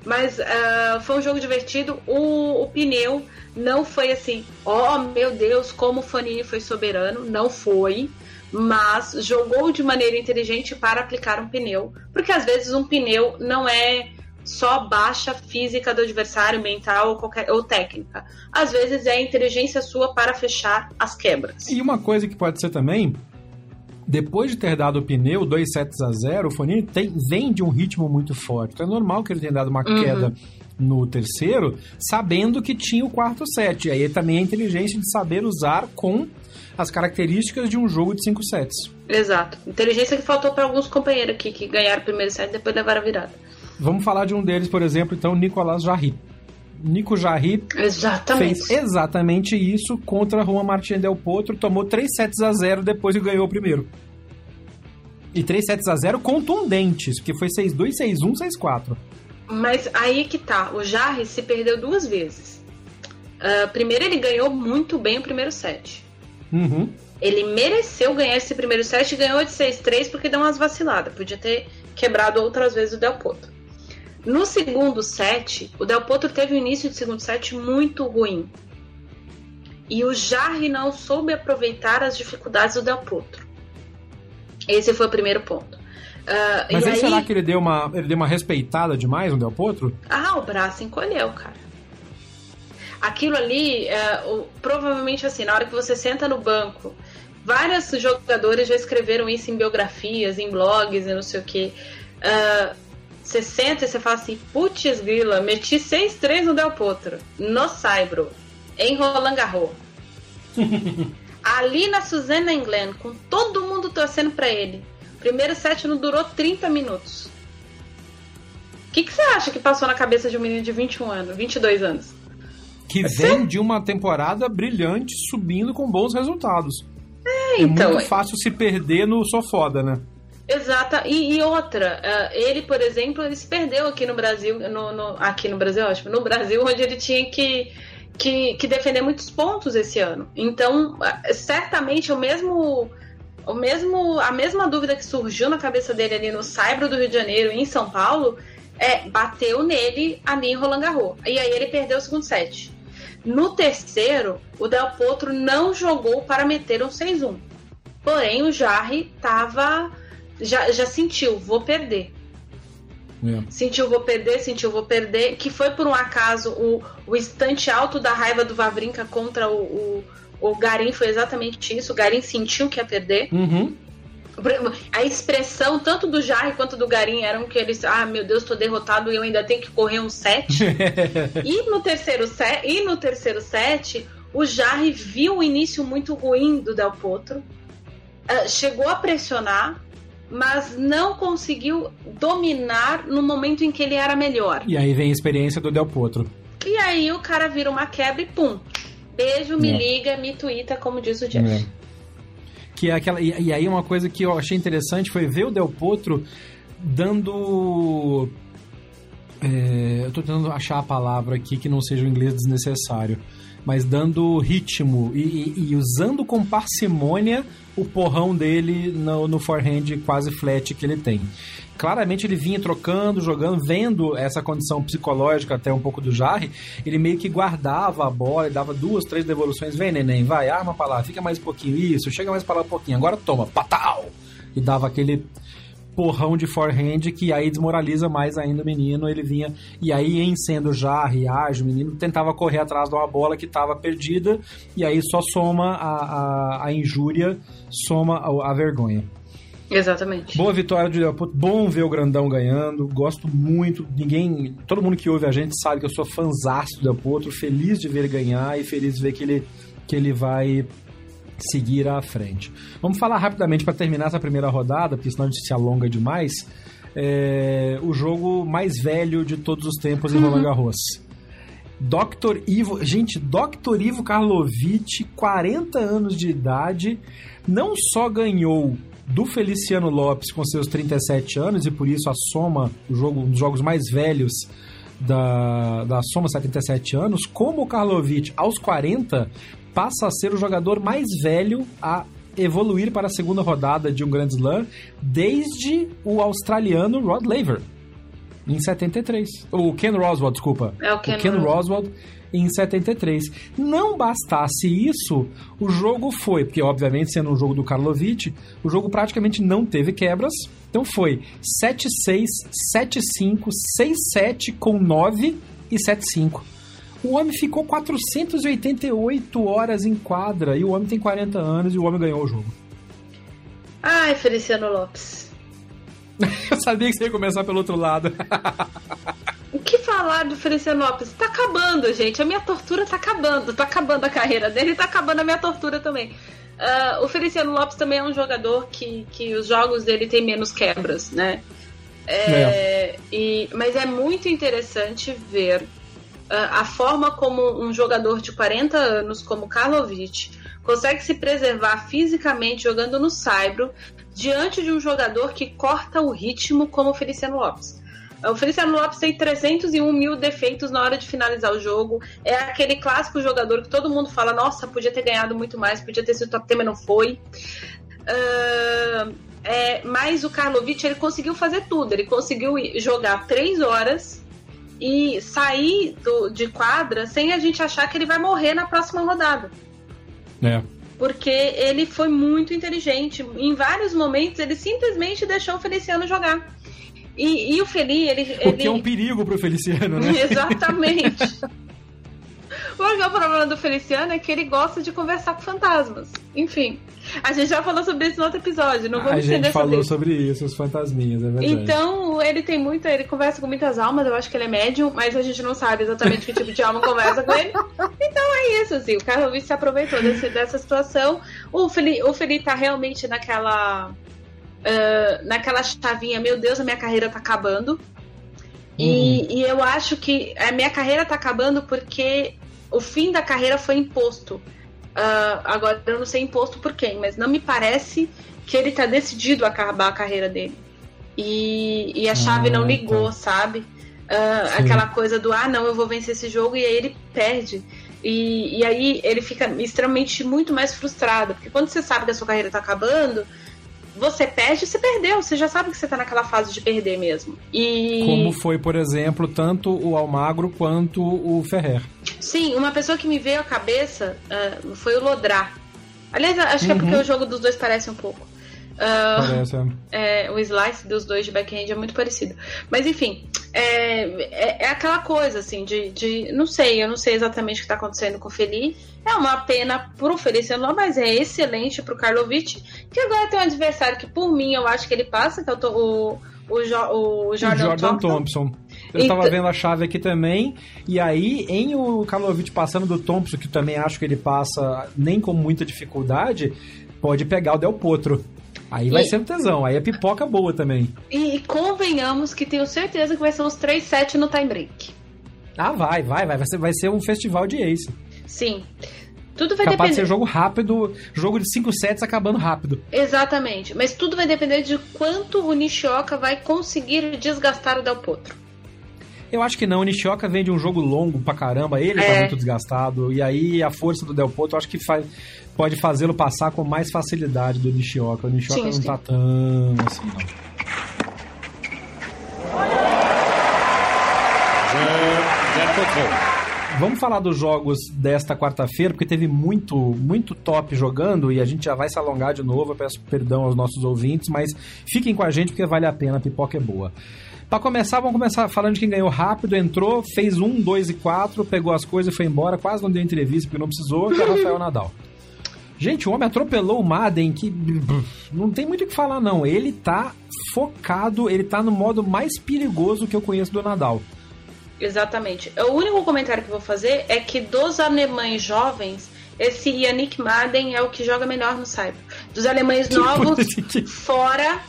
Mas uh, foi um jogo divertido. O, o pneu não foi assim, oh meu Deus, como o Fonini foi soberano. Não foi mas jogou de maneira inteligente para aplicar um pneu, porque às vezes um pneu não é só baixa física do adversário, mental ou, qualquer, ou técnica. Às vezes é a inteligência sua para fechar as quebras. E uma coisa que pode ser também, depois de ter dado o pneu 2 sets a 0, o Fonini tem, vem de um ritmo muito forte. Então é normal que ele tenha dado uma uhum. queda no terceiro, sabendo que tinha o quarto set. E aí também a inteligência de saber usar com as características de um jogo de 5 sets. Exato. Inteligência que faltou para alguns companheiros aqui que ganharam o primeiro set e depois levaram a virada. Vamos falar de um deles, por exemplo, então, Nicolas Jarry. Nico Jarry exatamente. fez exatamente isso contra Juan Martín Del Potro, tomou 3 sets a 0 depois que ganhou o primeiro. E 3 sets a 0 contundentes, porque foi 6-2, 6-1, 6-4. Mas aí que tá, o Jarry se perdeu duas vezes. Uh, primeiro ele ganhou muito bem o primeiro set. Uhum. Ele mereceu ganhar esse primeiro set e ganhou de 6-3 porque deu umas vaciladas. Podia ter quebrado outras vezes o Del Potro. No segundo set, o Del Potro teve um início de segundo set muito ruim. E o Jarry não soube aproveitar as dificuldades do Del Potro. Esse foi o primeiro ponto. Uh, Mas aí, aí, será que ele deu, uma, ele deu uma respeitada demais no Del Potro? Ah, o braço encolheu, cara aquilo ali, é, o, provavelmente assim, na hora que você senta no banco, vários jogadores já escreveram isso em biografias, em blogs e não sei o que. Uh, você senta e você fala assim, putz grila, meti 6-3 no Del Potro, no Saibro, em Roland Garros. [laughs] Ali na Suzana England, com todo mundo torcendo para ele. Primeiro set não durou 30 minutos. O que, que você acha que passou na cabeça de um menino de 21 anos, 22 anos? que vem de uma temporada brilhante, subindo com bons resultados. É, então, é muito fácil se perder no sou foda, né? Exata. E, e, outra, uh, ele, por exemplo, ele se perdeu aqui no Brasil, no, no, aqui no Brasil, ótimo, no Brasil, onde ele tinha que, que, que defender muitos pontos esse ano. Então, uh, certamente o mesmo, o mesmo, a mesma dúvida que surgiu na cabeça dele ali no Saibro do Rio de Janeiro em São Paulo, é, bateu nele ali em Roland Garros. E aí ele perdeu o segundo set. No terceiro, o Del Potro não jogou para meter um 6-1. Porém, o Jarre tava já, já sentiu, vou perder. É. Sentiu, vou perder, sentiu, vou perder. Que foi por um acaso o, o instante alto da raiva do Vavrinka contra o, o, o Garim foi exatamente isso. O Garim sentiu que ia perder. Uhum. A expressão tanto do Jarre quanto do Garim eram que eles, ah, meu Deus, tô derrotado e eu ainda tenho que correr um set. [laughs] e no terceiro set, e no terceiro set, o Jarre viu o início muito ruim do Del Potro. Uh, chegou a pressionar, mas não conseguiu dominar no momento em que ele era melhor. E aí vem a experiência do Del Potro. E aí o cara vira uma quebra e pum. Beijo, me é. liga, me twitta, como diz o Jeff. É. Que é aquela. E, e, aí uma coisa que eu achei interessante foi ver o Del Potro dando. É, eu tô tentando achar a palavra aqui que não seja o inglês desnecessário mas dando ritmo e, e, e, usando com parcimônia o porrão dele no, no forehand quase flat que ele tem. Claramente ele vinha trocando, jogando, vendo essa condição psicológica até um pouco do Jarre, ele meio que guardava a bola e dava duas, três devoluções. Vem, neném, vai, arma pra lá, fica mais um pouquinho, isso, chega mais pra lá um pouquinho, agora toma, patal! E dava aquele porrão de forehand que aí desmoraliza mais ainda o menino. Ele vinha, e aí, em sendo já ágil, o menino tentava correr atrás de uma bola que estava perdida, e aí só soma a, a, a injúria, soma a, a vergonha. Exatamente. Boa vitória de Bom ver o Grandão ganhando. Gosto muito. Ninguém. Todo mundo que ouve a gente sabe que eu sou fãzaço do Del Potro. Feliz de ver ele ganhar e feliz de ver que ele, que ele vai seguir à frente. Vamos falar rapidamente para terminar essa primeira rodada, porque senão a gente se alonga demais. É, o jogo mais velho de todos os tempos em Roland Garros. Dr. Ivo, gente, Dr. Ivo Karlovic, 40 anos de idade, não só ganhou do Feliciano Lopes com seus 37 anos e por isso a soma, o jogo, um dos jogos mais velhos da, da soma 77 anos, como o Karlovic aos 40 passa a ser o jogador mais velho a evoluir para a segunda rodada de um Grand Slam desde o australiano Rod Laver, em 73. O Ken Roswell, desculpa. É o Ken, o Ken Roswell em 73. Não bastasse isso, o jogo foi, porque obviamente sendo um jogo do Karlovic, o jogo praticamente não teve quebras. Então foi 7-6, 7-5, 6-7 com 9 e 7-5. O homem ficou 488 horas em quadra e o homem tem 40 anos e o homem ganhou o jogo. Ai, Feliciano Lopes. [laughs] Eu sabia que você ia começar pelo outro lado. o que falar do Feliciano Lopes? Tá acabando, gente. A minha tortura tá acabando. Tá acabando a carreira dele tá acabando a minha tortura também. Uh, o Feliciano Lopes também é um jogador que, que os jogos dele tem menos quebras, né? É, é. E, mas é muito interessante ver a forma como um jogador de 40 anos, como Karlovic, consegue se preservar fisicamente jogando no Saibro diante de um jogador que corta o ritmo como o Feliciano Lopes. O Feliciano Lopes tem 301 mil defeitos na hora de finalizar o jogo. É aquele clássico jogador que todo mundo fala: nossa, podia ter ganhado muito mais, podia ter sido top 10, mas não foi. Uh, é, mas o Karlovic ele conseguiu fazer tudo. Ele conseguiu jogar três horas e sair do, de quadra sem a gente achar que ele vai morrer na próxima rodada. É. Porque ele foi muito inteligente. Em vários momentos, ele simplesmente deixou o Feliciano jogar. E, e o Feli, ele. O que é um perigo pro Feliciano, né? [laughs] Exatamente. [laughs] Porque o problema do Feliciano é que ele gosta de conversar com fantasmas. Enfim. A gente já falou sobre isso no outro episódio, não vamos A gente falou sobre isso. os fantasminhas, é verdade. Então, ele tem muita. Ele conversa com muitas almas, eu acho que ele é médium, mas a gente não sabe exatamente que tipo de alma conversa com ele. Então é isso, assim. O Carlos se aproveitou desse, dessa situação. O Felipe, o Felipe tá realmente naquela. Uh, naquela chavinha, meu Deus, a minha carreira tá acabando. E, uhum. e, eu acho que a minha carreira tá acabando porque o fim da carreira foi imposto Uh, agora eu não sei imposto por quem, mas não me parece que ele tá decidido a acabar a carreira dele. E, e a chave ah, não ligou, tá. sabe? Uh, aquela coisa do ah, não, eu vou vencer esse jogo, e aí ele perde. E, e aí ele fica extremamente muito mais frustrado. Porque quando você sabe que a sua carreira tá acabando, você perde, você perdeu. Você já sabe que você tá naquela fase de perder mesmo. E... Como foi, por exemplo, tanto o Almagro quanto o Ferrer. Sim, uma pessoa que me veio à cabeça uh, foi o Lodrá. Aliás, acho uhum. que é porque uhum. o jogo dos dois parece um pouco. Uh, é. o slice dos dois de backhand é muito parecido. Mas enfim, é, é, é, aquela coisa assim de, de. Não sei, eu não sei exatamente o que está acontecendo com o Feli. É uma pena pro Feliciano, mas é excelente pro Karlovic, que agora tem um adversário que, por mim, eu acho que ele passa, que é o, o, o, o Jordan, Jordan Thompson. Thompson. Eu estava então... vendo a chave aqui também, e aí, em o Karlovic passando do Thompson, que também acho que ele passa nem com muita dificuldade, pode pegar o Del Potro. Aí vai e... ser um tesão, aí é pipoca boa também. E, convenhamos que tenho certeza que vai ser uns 3 sets no time break. Ah, vai, vai, vai. Vai ser, vai ser um festival de ace. Sim. Tudo vai Capaz depender. de ser jogo rápido, jogo de 5 sets acabando rápido. Exatamente. Mas tudo vai depender de quanto o Nishioka vai conseguir desgastar o Del Potro. Eu acho que não, o Nishioka vem de um jogo longo pra caramba, ele tá é. tá muito desgastado, e aí a força do Del Potro eu acho que faz, pode fazê-lo passar com mais facilidade do Nishioka. O Nishioka sim, não sim. tá tão assim, não. Vamos falar dos jogos desta quarta-feira, porque teve muito, muito top jogando e a gente já vai se alongar de novo. Eu peço perdão aos nossos ouvintes, mas fiquem com a gente porque vale a pena, a pipoca é boa. Para começar, vamos começar falando de quem ganhou rápido, entrou, fez um, dois e quatro, pegou as coisas e foi embora, quase não deu entrevista porque não precisou, que é o Rafael Nadal. Gente, o homem atropelou o Madden, que não tem muito o que falar, não. Ele tá focado, ele tá no modo mais perigoso que eu conheço do Nadal. Exatamente. O único comentário que eu vou fazer é que dos alemães jovens, esse Yannick Madden é o que joga melhor no Cyber. Dos alemães novos, fora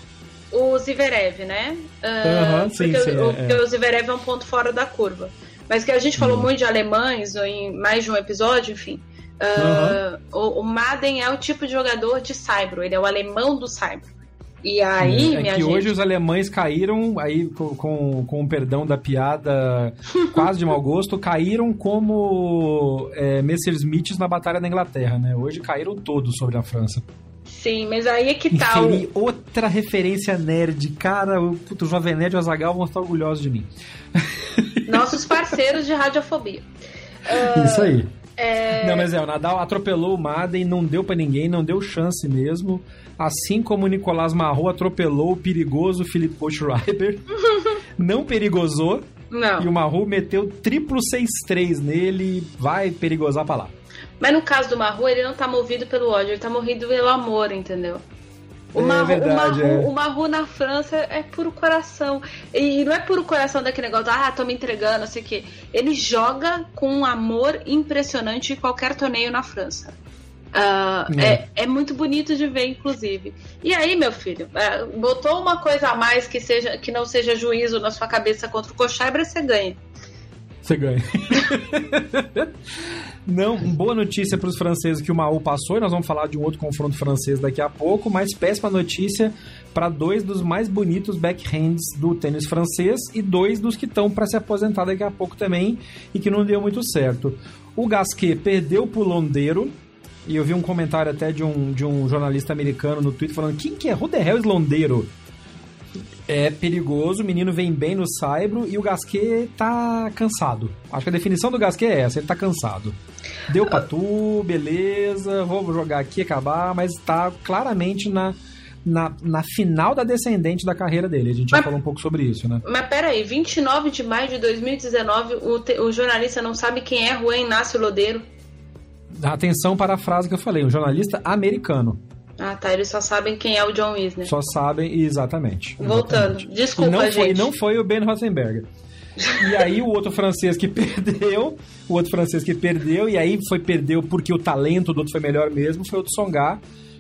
o Zverev, né? Uh, uhum, sim, porque sim, o, é, o Zverev é um ponto fora da curva. Mas que a gente falou uhum. muito de alemães em mais de um episódio, enfim. Uh, o, o, Madden é o tipo de jogador de Saibro, ele é o alemão do Saibro. E aí, é, é que gente... hoje os alemães caíram, aí com, com, com o perdão da piada quase de mau gosto, [laughs] caíram como é, Messerschmitts na Batalha da Inglaterra, né? Hoje caíram todos sobre a França. Sim, mas aí é que tá. Inferi outra referência nerd. Cara, o, o Jovem Nerd e o Azagal vão estar orgulhosos de mim. [laughs] Nossos parceiros de radiofobia. Uh, Isso aí. É... Não, mas é, o Nadal atropelou o Madden, não deu para ninguém, não deu chance mesmo. Assim como o Nicolás Marro atropelou o perigoso Felipe Schreiber, [laughs] não perigosou. Não. E o Marro meteu triplo 6-3 nele, vai perigosar pra lá. Mas no caso do Marro, ele não tá movido pelo ódio, ele tá movido pelo amor, entendeu? O, é Marru, verdade, o, Marru, é. o Marru na França é puro coração. E não é puro coração daquele negócio, ah, tô me entregando, não sei o quê. Ele joga com um amor impressionante em qualquer torneio na França. Uh, é. é. É, muito bonito de ver, inclusive. E aí, meu filho, uh, botou uma coisa a mais que, seja, que não seja juízo na sua cabeça contra o Cochaibra, você ganha. Você ganha. [laughs] Não, boa notícia para os franceses que o Maú passou, e nós vamos falar de um outro confronto francês daqui a pouco, mas péssima notícia para dois dos mais bonitos backhands do tênis francês e dois dos que estão para se aposentar daqui a pouco também e que não deu muito certo. O Gasquet perdeu pro Londeiro, e eu vi um comentário até de um, de um jornalista americano no Twitter falando: quem que é? Who the hell is Londeiro? É perigoso, o menino vem bem no Saibro e o Gasquet tá cansado. Acho que a definição do Gasquet é essa, ele tá cansado. Deu pra tu, beleza, vou jogar aqui, acabar, mas tá claramente na, na, na final da descendente da carreira dele. A gente mas, já falou um pouco sobre isso, né? Mas peraí, 29 de maio de 2019, o, te, o jornalista não sabe quem é Juan Inácio Lodeiro? Atenção para a frase que eu falei, um jornalista americano. Ah, tá. Eles só sabem quem é o John Wisner. Só sabem, exatamente. Voltando. Exatamente. Desculpa, e não gente. Foi, não foi o Ben Rosenberger. e aí o outro francês que [laughs] perdeu, o outro francês que perdeu, e aí foi perdeu porque o talento do outro foi melhor mesmo, foi o Tsonga,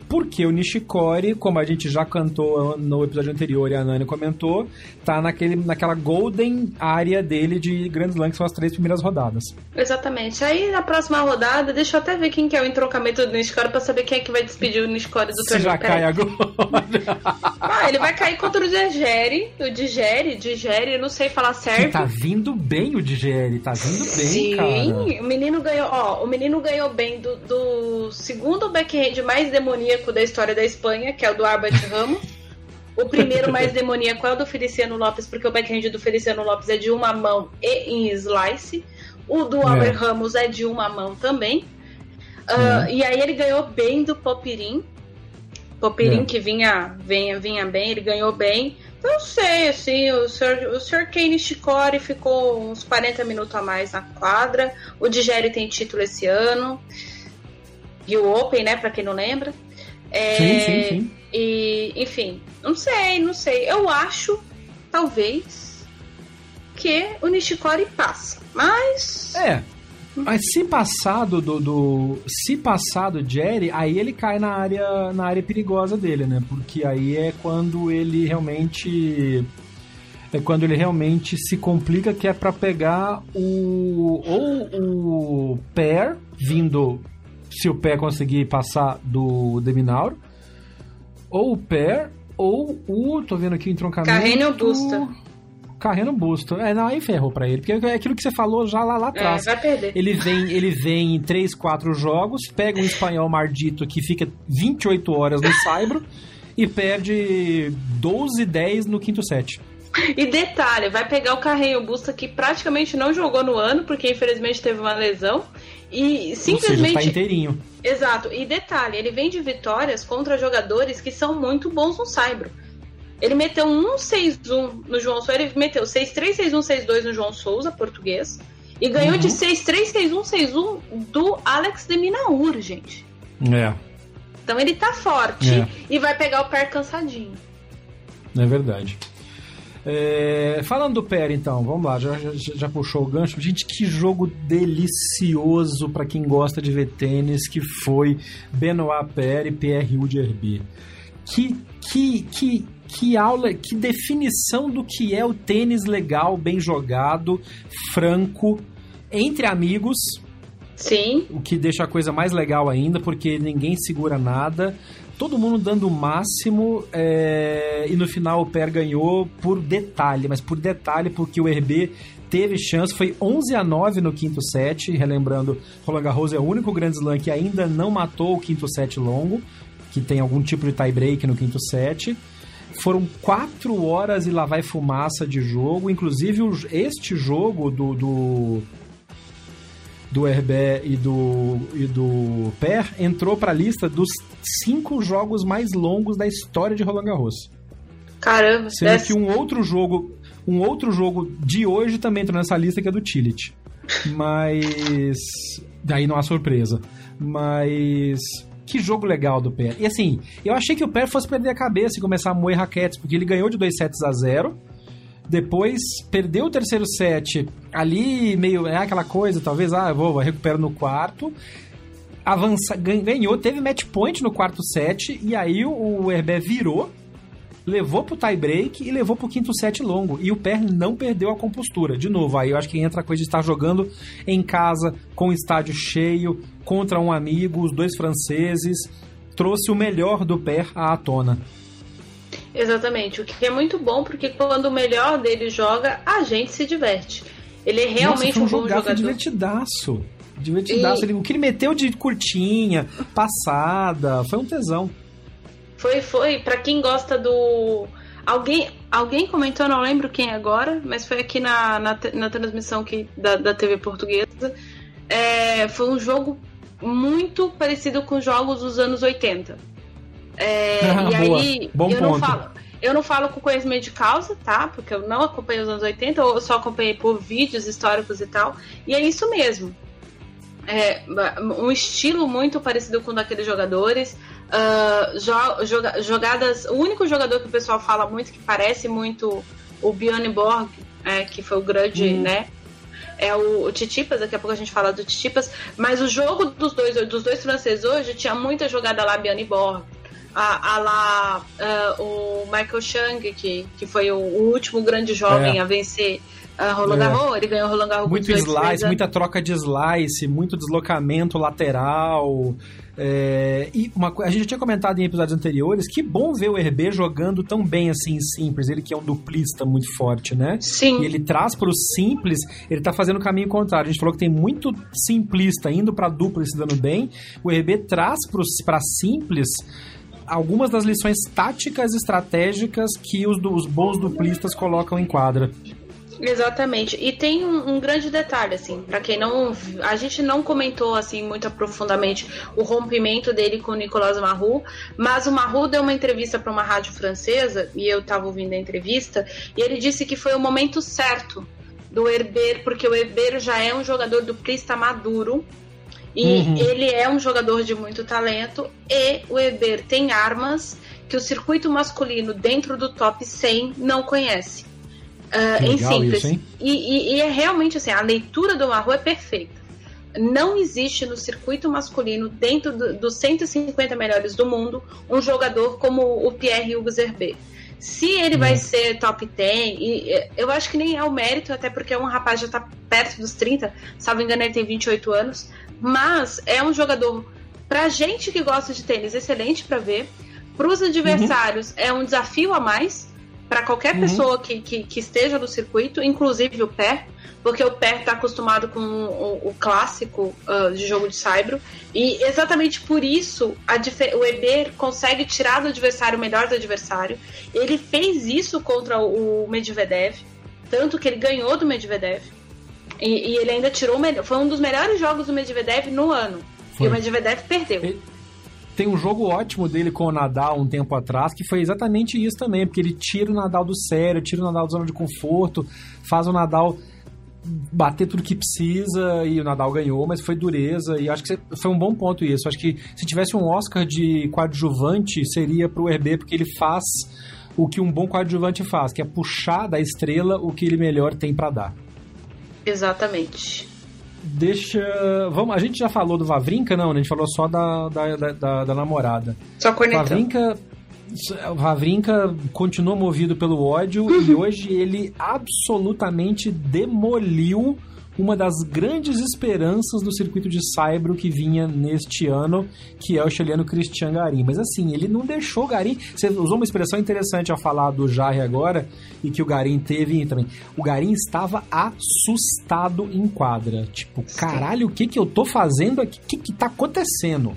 porque o Nishikori, como a gente já cantou no episódio anterior e a Nani comentou, tá naquele, naquela golden área dele de Grand Slam, que são as três primeiras rodadas. Exatamente. Aí na próxima rodada, deixa eu até ver quem que é o entrocamento do Nishikori pra saber quem é que vai despedir o Nishikori do Se já cai agora. [laughs] ah, ele vai cair contra o Digeri. O Digeri, Digeri, eu não sei falar certo. Que tá vindo bem o Digeri, tá vindo bem, Sim, cara. Sim, o menino ganhou, ó, o menino ganhou bem do, do segundo backhand mais demoníaco da história da Espanha, que é o do Albert Ramos. O primeiro mais [laughs] demoníaco é o do Feliciano Lopes, porque o backhand do Feliciano Lopes é de uma mão e em slice. O do é. Albert Ramos é de uma mão também. Uh, E aí ele ganhou bem do Popirin. Popirin é. que vinha, vinha, vinha bem, ele ganhou bem. Não sei, assim, o Sr. O Sr. Kane Shikori ficou uns 40 minutos a mais na quadra. O Digeri tem título esse ano. E o Open, né, pra quem não lembra. É, sim, sim, sim. E, enfim, não sei, não sei. Eu acho, talvez, que o Nishikori passa. Mas. É. Mas se passado do, do se passar do Jerry, aí ele cai na área na área perigosa dele, né? Porque aí é quando ele realmente é quando ele realmente se complica que é para pegar o ou o pair vindo se o pé conseguir passar do Deminauro, ou o pé, ou o. tô vendo aqui o entroncamento. Carreno Busta. Carreno Busto. É, não, aí ferrou pra ele. Porque é aquilo que você falou já lá, lá é, atrás. É, vai perder. Ele vem, ele vem em 3, 4 jogos, pega um espanhol mardito que fica 28 horas no Saibro e perde 12, 10 no quinto set. E detalhe, vai pegar o Carreiro Busta que praticamente não jogou no ano, porque infelizmente teve uma lesão. E simplesmente. Ou seja, tá inteirinho. Exato. E detalhe, ele vem de vitórias contra jogadores que são muito bons no Saibro. Ele meteu um 6-1 no João Souza, ele meteu 6-3, 6-1, 6-2 no João Souza, português. E ganhou uhum. de 6-3, 6-1, 6-1 do Alex de Minaur, gente. É. Então ele tá forte é. e vai pegar o pé cansadinho. É verdade. É, falando do Pé, então, vamos lá, já, já, já, puxou o gancho. Gente, que jogo delicioso para quem gosta de ver tênis, que foi Benoit Paire e de Herbie. Que, que, que, que aula, que definição do que é o tênis legal, bem jogado, franco, entre amigos. Sim. O que deixa a coisa mais legal ainda, porque ninguém segura nada todo mundo dando o máximo é, e no final o Per ganhou por detalhe, mas por detalhe porque o RB teve chance, foi 11 a 9 no quinto set, relembrando, Roland Garros é o único Grand Slam que ainda não matou o quinto set longo, que tem algum tipo de tie break no quinto set. Foram quatro horas e lá vai fumaça de jogo, inclusive este jogo do, do do Herbé e do, e do Per entrou para a lista dos cinco jogos mais longos da história de Roland Garros. Caramba, sendo desse... que um outro jogo, um outro jogo de hoje também entrou nessa lista que é do Tillich. Mas daí não há surpresa. Mas que jogo legal do Per. E assim, eu achei que o Per fosse perder a cabeça e começar a moer raquetes, porque ele ganhou de 2 sets a 0 depois perdeu o terceiro set ali, meio. É aquela coisa, talvez, ah, vou, recupero no quarto. Avança, ganhou, teve match point no quarto set, e aí o Herbé virou, levou pro tie break e levou pro quinto set longo. E o Per não perdeu a compostura. De novo, aí eu acho que entra a coisa de estar jogando em casa, com o estádio cheio, contra um amigo, os dois franceses. Trouxe o melhor do Per à tona. Exatamente, o que é muito bom porque quando o melhor dele joga, a gente se diverte. Ele é realmente Nossa, um, um bom jogador. divertidaço. Divertidaço. E... Ele, o que ele meteu de curtinha, passada, foi um tesão. Foi, foi. Para quem gosta do. Alguém, alguém comentou, não lembro quem agora, mas foi aqui na, na, na transmissão que, da, da TV portuguesa. É, foi um jogo muito parecido com jogos dos anos 80 é, [laughs] e aí, Bom eu ponto. não falo. Eu não falo com conhecimento de causa, tá? Porque eu não acompanhei os anos 80, eu só acompanhei por vídeos históricos e tal. E é isso mesmo. É, um estilo muito parecido com o daqueles jogadores. Uh, jo joga jogadas. O único jogador que o pessoal fala muito que parece muito o Bjorn Borg, é, que foi o grande, hum. né? é o, o Titipas, daqui a pouco a gente fala do Titipas, mas o jogo dos dois, dos dois franceses hoje tinha muita jogada lá Biane Borg, a, a lá uh, o Michael Chang, que, que foi o, o último grande jovem é. a vencer a Roland é. Garros, é. ele ganhou Roland Garros Muito slice, muita troca de slice, muito deslocamento lateral. É, e uma, a gente já tinha comentado em episódios anteriores que bom ver o RB jogando tão bem assim em simples. Ele que é um duplista muito forte, né? Sim. E ele traz para o simples, ele tá fazendo o caminho contrário. A gente falou que tem muito simplista indo para dupla e se dando bem. O RB traz para simples algumas das lições táticas estratégicas que os, os bons duplistas colocam em quadra. Exatamente. E tem um, um grande detalhe, assim, para quem não. A gente não comentou, assim, muito profundamente o rompimento dele com o Nicolas Marrou, mas o Marrou deu uma entrevista para uma rádio francesa, e eu estava ouvindo a entrevista, e ele disse que foi o momento certo do Herber, porque o Herber já é um jogador duplista maduro, e uhum. ele é um jogador de muito talento, e o Herber tem armas que o circuito masculino dentro do top 100 não conhece. Uh, em simples. Isso, e, e, e, é realmente assim, a leitura do Marro é perfeita. Não existe no circuito masculino, dentro do, dos 150 melhores do mundo, um jogador como o Pierre Hugo Zerbe. Se ele hum. vai ser top 10, e eu acho que nem é o mérito, até porque é um rapaz já tá perto dos 30, salvo engano, ele tem 28 anos, mas é um jogador, pra gente que gosta de tênis, excelente para ver. Para os adversários, uhum. é um desafio a mais para qualquer uhum. pessoa que, que, que, esteja no circuito, inclusive o pé, porque o pé está acostumado com o, o clássico uh, de jogo de saibro, e exatamente por isso o Eber consegue tirar do adversário o melhor do adversário. Ele fez isso contra o Medvedev, tanto que ele ganhou do Medvedev, e, e ele ainda tirou o Foi um dos melhores jogos do Medvedev no ano. Foi. E o Medvedev perdeu. Ele tem um jogo ótimo dele com o Nadal um tempo atrás, que foi exatamente isso também, porque ele tira o Nadal do sério, tira o Nadal da zona de conforto, faz o Nadal bater tudo que precisa e o Nadal ganhou, mas foi dureza e acho que foi um bom ponto isso. Acho que se tivesse um Oscar de coadjuvante seria pro RB porque ele faz o que um bom coadjuvante faz, que é puxar da estrela o que ele melhor tem para dar. Exatamente deixa. Vamos, a gente já falou do Vavrinka, não, né? A gente falou só da, da, da, da namorada. Só conectando. Vavrinka. Vavrinka continua movido pelo ódio e [laughs] hoje ele absolutamente demoliu uma das grandes esperanças do circuito de Saibro que vinha neste ano, que é o chileno Cristian Garim. Mas assim, ele não deixou o Garim. Você usou uma expressão interessante ao falar do Jarre agora, e que o Garim teve também. O Garim estava assustado em quadra. Tipo, caralho, o que que eu tô fazendo aqui? O que que tá acontecendo?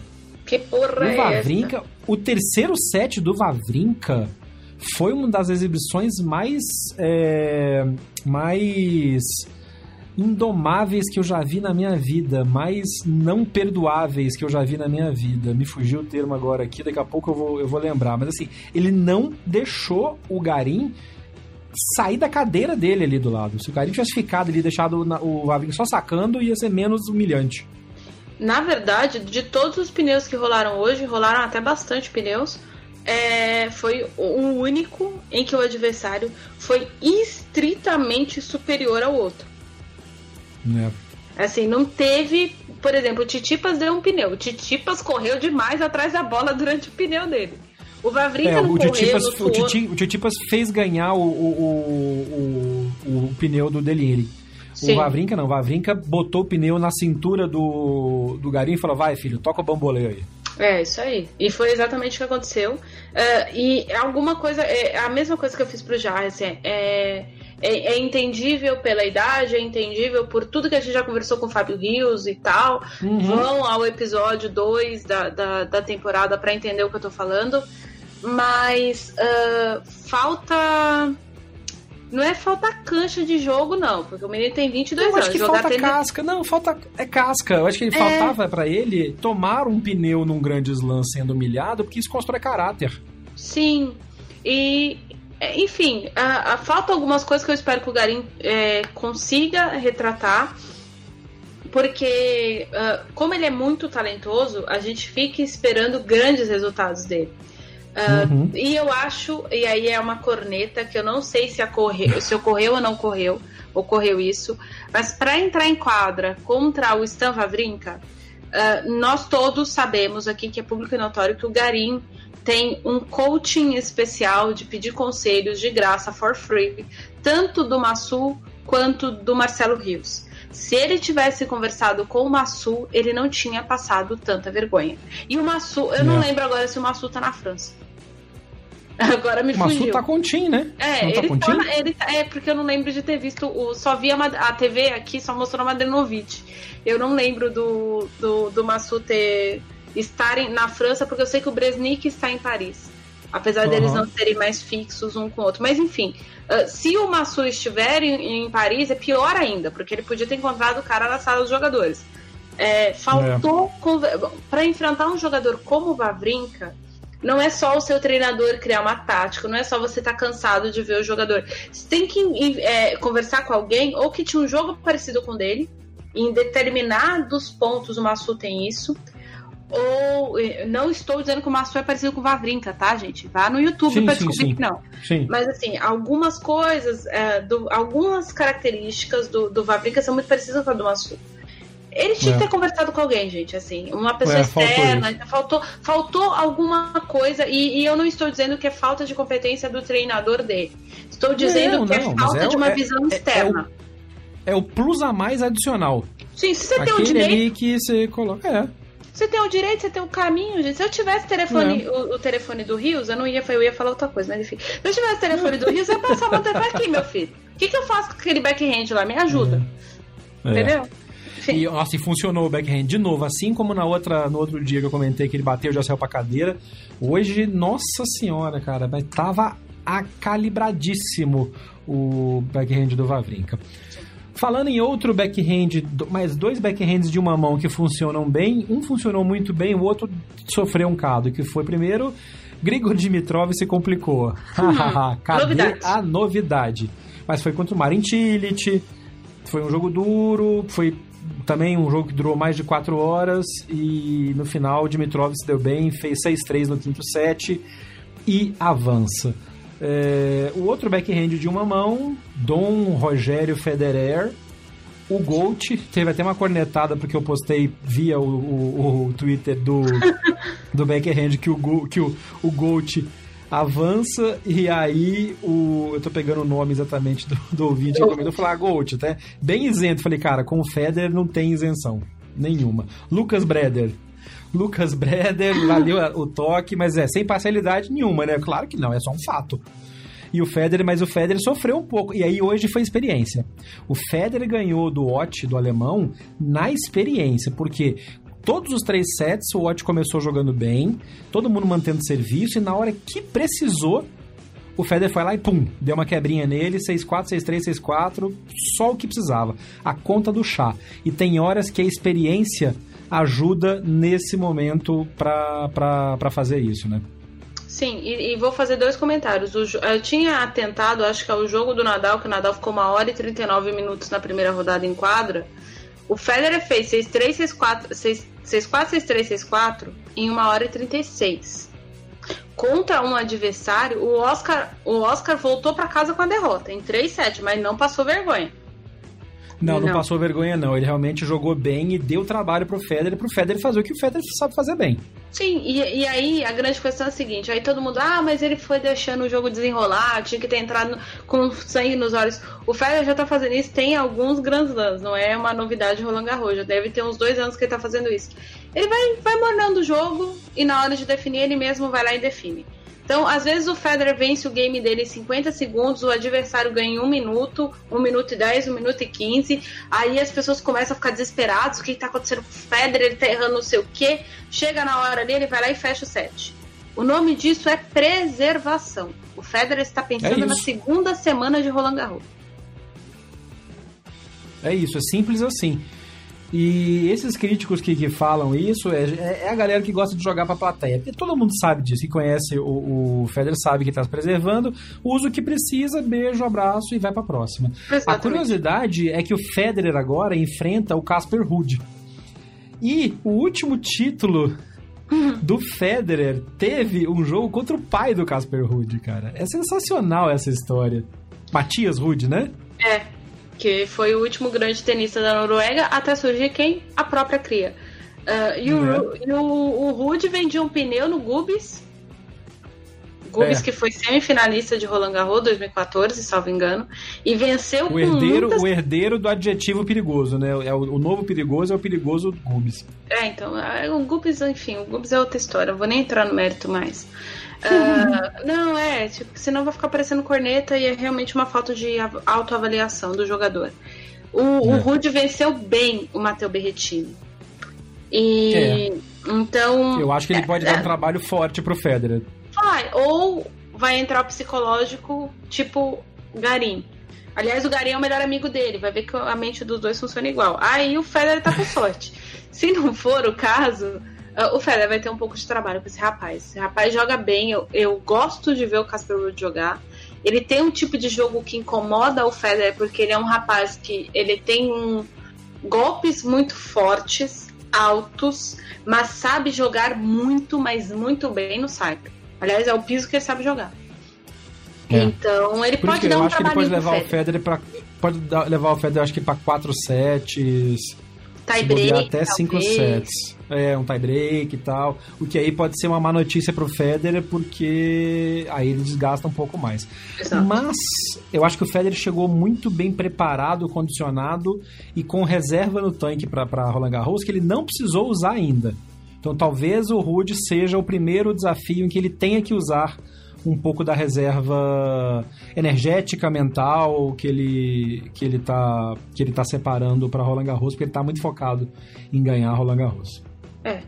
Que porra o é Vavrinka, essa? O terceiro set do Vavrinka foi uma das exibições mais. É, mais indomáveis que eu já vi na minha vida, mais não perdoáveis que eu já vi na minha vida. Me fugiu o termo agora aqui, daqui a pouco eu vou, eu vou lembrar. Mas assim, ele não deixou o Garim sair da cadeira dele ali do lado. Se o Garim tivesse ficado ali, deixado o Avin só sacando, ia ser menos humilhante. Na verdade, de todos os pneus que rolaram hoje, rolaram até bastante pneus. É, foi o único em que o adversário foi estritamente superior ao outro. É. Assim, não teve. Por exemplo, o Titipas deu um pneu. O Titipas correu demais atrás da bola durante o pneu dele. O Vavrinka é, não o correu, Titipas, o, Titi, o Titipas fez ganhar o, o, o, o pneu do Delieri. O Vavrinka não, o Vavrinka botou o pneu na cintura do, do Garim e falou: vai, filho, toca o bamboleio aí. É, isso aí. E foi exatamente o que aconteceu. Uh, e alguma coisa, é a mesma coisa que eu fiz pro Jarre, assim, é é, é, entendível pela idade, é entendível por tudo que a gente já conversou com o Fábio Rios e tal. Uhum. Vão ao episódio 2 da, da, da temporada para entender o que eu tô falando. Mas uh, falta. Não é falta cancha de jogo, não, porque o menino tem 22 eu anos. Acho que falta tênis... casca. Não, falta. É casca. Eu acho que ele é... faltava para ele tomar um pneu num grande slam sendo humilhado, porque isso constrói caráter. Sim. E enfim, a, a, falta algumas coisas que eu espero que o Garim é, consiga retratar. Porque, uh, como ele é muito talentoso, a gente fica esperando grandes resultados dele. Uh, uhum. E eu acho, e aí é uma corneta que eu não sei se, ocorreu, se ocorreu ou não ocorreu, ocorreu isso, mas para entrar em quadra contra o Stan Wawrinka, uh, nós todos sabemos aqui que é público e notório que o Garim tem um coaching especial de pedir conselhos de graça for free, tanto do Massu quanto do Marcelo Rios. Se ele tivesse conversado com o Massu, ele não tinha passado tanta vergonha. E o Massu, eu não, não lembro agora se o Massu tá na França. [laughs] Agora me o Massu fugiu. tá com Tim, né? É, não ele, tá tá, ele tá, é porque eu não lembro de ter visto o só vi a, a TV aqui só mostrou a Madrenovic. Eu não lembro do do, do Massu ter estarem na França porque eu sei que o Bresnik está em Paris. Apesar uhum. deles não serem mais fixos um com o outro. Mas enfim, uh, se o Massu estiver em, em, Paris, é pior ainda, porque ele podia ter encontrado o cara na sala dos jogadores. É, faltou. É. para enfrentar um jogador como o Vavrinka, não é só o seu treinador criar uma tática, não é só você estar tá cansado de ver o jogador. Você tem que é, conversar com alguém, ou que tinha um jogo parecido com o dele, em determinados pontos o Massu tem isso. Ou não estou dizendo que o Massu é parecido com o Vavrinka, tá, gente? Vá no YouTube pra descobrir sim, que não. Sim. Mas assim, algumas coisas, é, do, algumas características do, do Vavrinka são muito parecidas com a do Massu. Ele tinha é. que ter conversado com alguém, gente, assim, uma pessoa é, externa, faltou, faltou, alguma coisa, e, e, eu não estou dizendo que é falta de competência do treinador dele. Estou dizendo não, que é não, é falta de uma é, visão é, externa. É o, o, plus a mais adicional. Sim, se você Aquele tem o direito. que você coloca. É. Você tem o direito, você tem o caminho, gente. Se eu tivesse telefone, o, o, telefone do Rios, eu não ia, eu ia falar outra coisa, mas enfim. Se eu tivesse o telefone do Rios, eu ia passar o telefone aqui, meu filho. O que, que eu faço com aquele backhand lá? Me ajuda. Entendeu? E, nossa, e funcionou o backhand de novo, assim como na outra, no outro dia que eu comentei que ele bateu, já saiu pra cadeira. Hoje, nossa senhora, cara, mas tava acalibradíssimo o backhand do Vavrinka. Falando em outro backhand, mais dois backhands de uma mão que funcionam bem, um funcionou muito bem, o outro sofreu um cado, que foi primeiro Grigor Dimitrov se complicou. [laughs] Cadê novidade. a novidade? Mas foi contra o Marin Cilic, foi um jogo duro, foi também um jogo que durou mais de 4 horas e no final Dimitrov se deu bem, fez 6-3 no quinto set e avança. É, o outro backhand de uma mão, Dom Rogério Federer. O Gold teve até uma cornetada porque eu postei via o, o, o Twitter do, [laughs] do backhand que o, que o, o Gold avança e aí o. Eu tô pegando o nome exatamente do, do ouvinte que comentou, falar ah, Gold, até bem isento. Falei, cara, com o Federer não tem isenção. Nenhuma. Lucas Breder. Lucas Breder, valeu o toque, mas é sem parcialidade nenhuma, né? Claro que não, é só um fato. E o Federer, mas o Federer sofreu um pouco. E aí hoje foi experiência. O Federer ganhou do Ott, do alemão, na experiência, porque todos os três sets o Ott começou jogando bem, todo mundo mantendo serviço, e na hora que precisou, o Federer foi lá e pum, deu uma quebrinha nele, 6-4, 6-3, 6-4, só o que precisava. A conta do chá. E tem horas que a experiência ajuda nesse momento para fazer isso, né? Sim, e, e, vou fazer dois comentários. O, eu tinha atentado, acho que é o jogo do Nadal, que o Nadal ficou uma hora e 39 minutos na primeira rodada em quadra. O Federer fez 6-3, 6-4, 6-4, 6-3, 6-4 em uma hora e 36. Contra um adversário, o Oscar, o Oscar voltou para casa com a derrota em 3-7, mas não passou vergonha. Não, não, não, passou vergonha, não. Ele realmente jogou bem e deu trabalho pro Federer, pro Federer fazer o que o Federer sabe fazer bem. Sim, e, e aí a grande questão é a seguinte: aí todo mundo, ah, mas ele foi deixando o jogo desenrolar, tinha que ter entrado com sangue nos olhos. O Federer já tá fazendo isso tem alguns grandes anos, não é uma novidade Roland Garros, já deve ter uns dois anos que ele tá fazendo isso. Ele vai, vai mornando o jogo e na hora de definir ele mesmo vai lá e define. Então, às vezes o Federer vence o game dele em 50 segundos, o adversário ganha em 1 minuto, 1 minuto e 10, 1 minuto e 15. Aí as pessoas começam a ficar desesperadas, o que está acontecendo com o Federer, ele está errando não sei o quê. Chega na hora ali, ele vai lá e fecha o set. O nome disso é preservação. O Federer está pensando é na segunda semana de Roland Garros. É isso, é simples assim. E esses críticos que, que falam isso é, é, é a galera que gosta de jogar pra plateia. Porque todo mundo sabe disso, que conhece o, o Federer sabe que tá se preservando, usa o que precisa, beijo, abraço e vai pra próxima. Exatamente. A curiosidade é que o Federer agora enfrenta o Casper Ruud. E o último título [laughs] do Federer teve um jogo contra o pai do Casper Ruud, cara. É sensacional essa história. Matias Ruud, né? É que foi o último grande tenista da Noruega, até surgir quem? A própria cria. Uh, e, o, uhum. e o, o Rude vendia um pneu no Gubis Gubis é. que foi semifinalista de Roland Garros 2014, salvo engano, e venceu o herdeiro, muitas... o herdeiro do adjetivo perigoso, né? É o, o novo perigoso é o perigoso Gubis. É, então, é, o Gubis, enfim, o Gubis é outra história, eu vou nem entrar no mérito mais. Uh, não, é, tipo, senão vai ficar parecendo corneta e é realmente uma falta de autoavaliação do jogador. O, é. o Rude venceu bem o Matteo Berretini. E é. então. Eu acho que ele pode é, dar um trabalho forte pro Federer. Vai, ou vai entrar o psicológico, tipo Garim. Aliás, o Garim é o melhor amigo dele, vai ver que a mente dos dois funciona igual. Aí o Federer tá com sorte. [laughs] Se não for o caso, o Federer vai ter um pouco de trabalho com esse rapaz. Esse rapaz joga bem, eu, eu gosto de ver o Casper Ruud jogar. Ele tem um tipo de jogo que incomoda o Federer, porque ele é um rapaz que ele tem um, golpes muito fortes, altos, mas sabe jogar muito, mas muito bem no saibro. Aliás, é o piso que ele sabe jogar. É. Então, ele Por pode dar um que ele pode levar o Federer para pode levar o Federer acho que para 4 sets, tie break, até 5 sets. É, um tie break e tal. O que aí pode ser uma má notícia pro Federer, porque aí ele desgasta um pouco mais. Exato. Mas eu acho que o Federer chegou muito bem preparado, condicionado e com reserva no tanque para Roland Garros, que ele não precisou usar ainda. Então talvez o Rude seja o primeiro desafio em que ele tenha que usar um pouco da reserva energética mental que ele que ele tá que ele tá separando para Roland Garros, porque ele está muito focado em ganhar Roland Garros. É.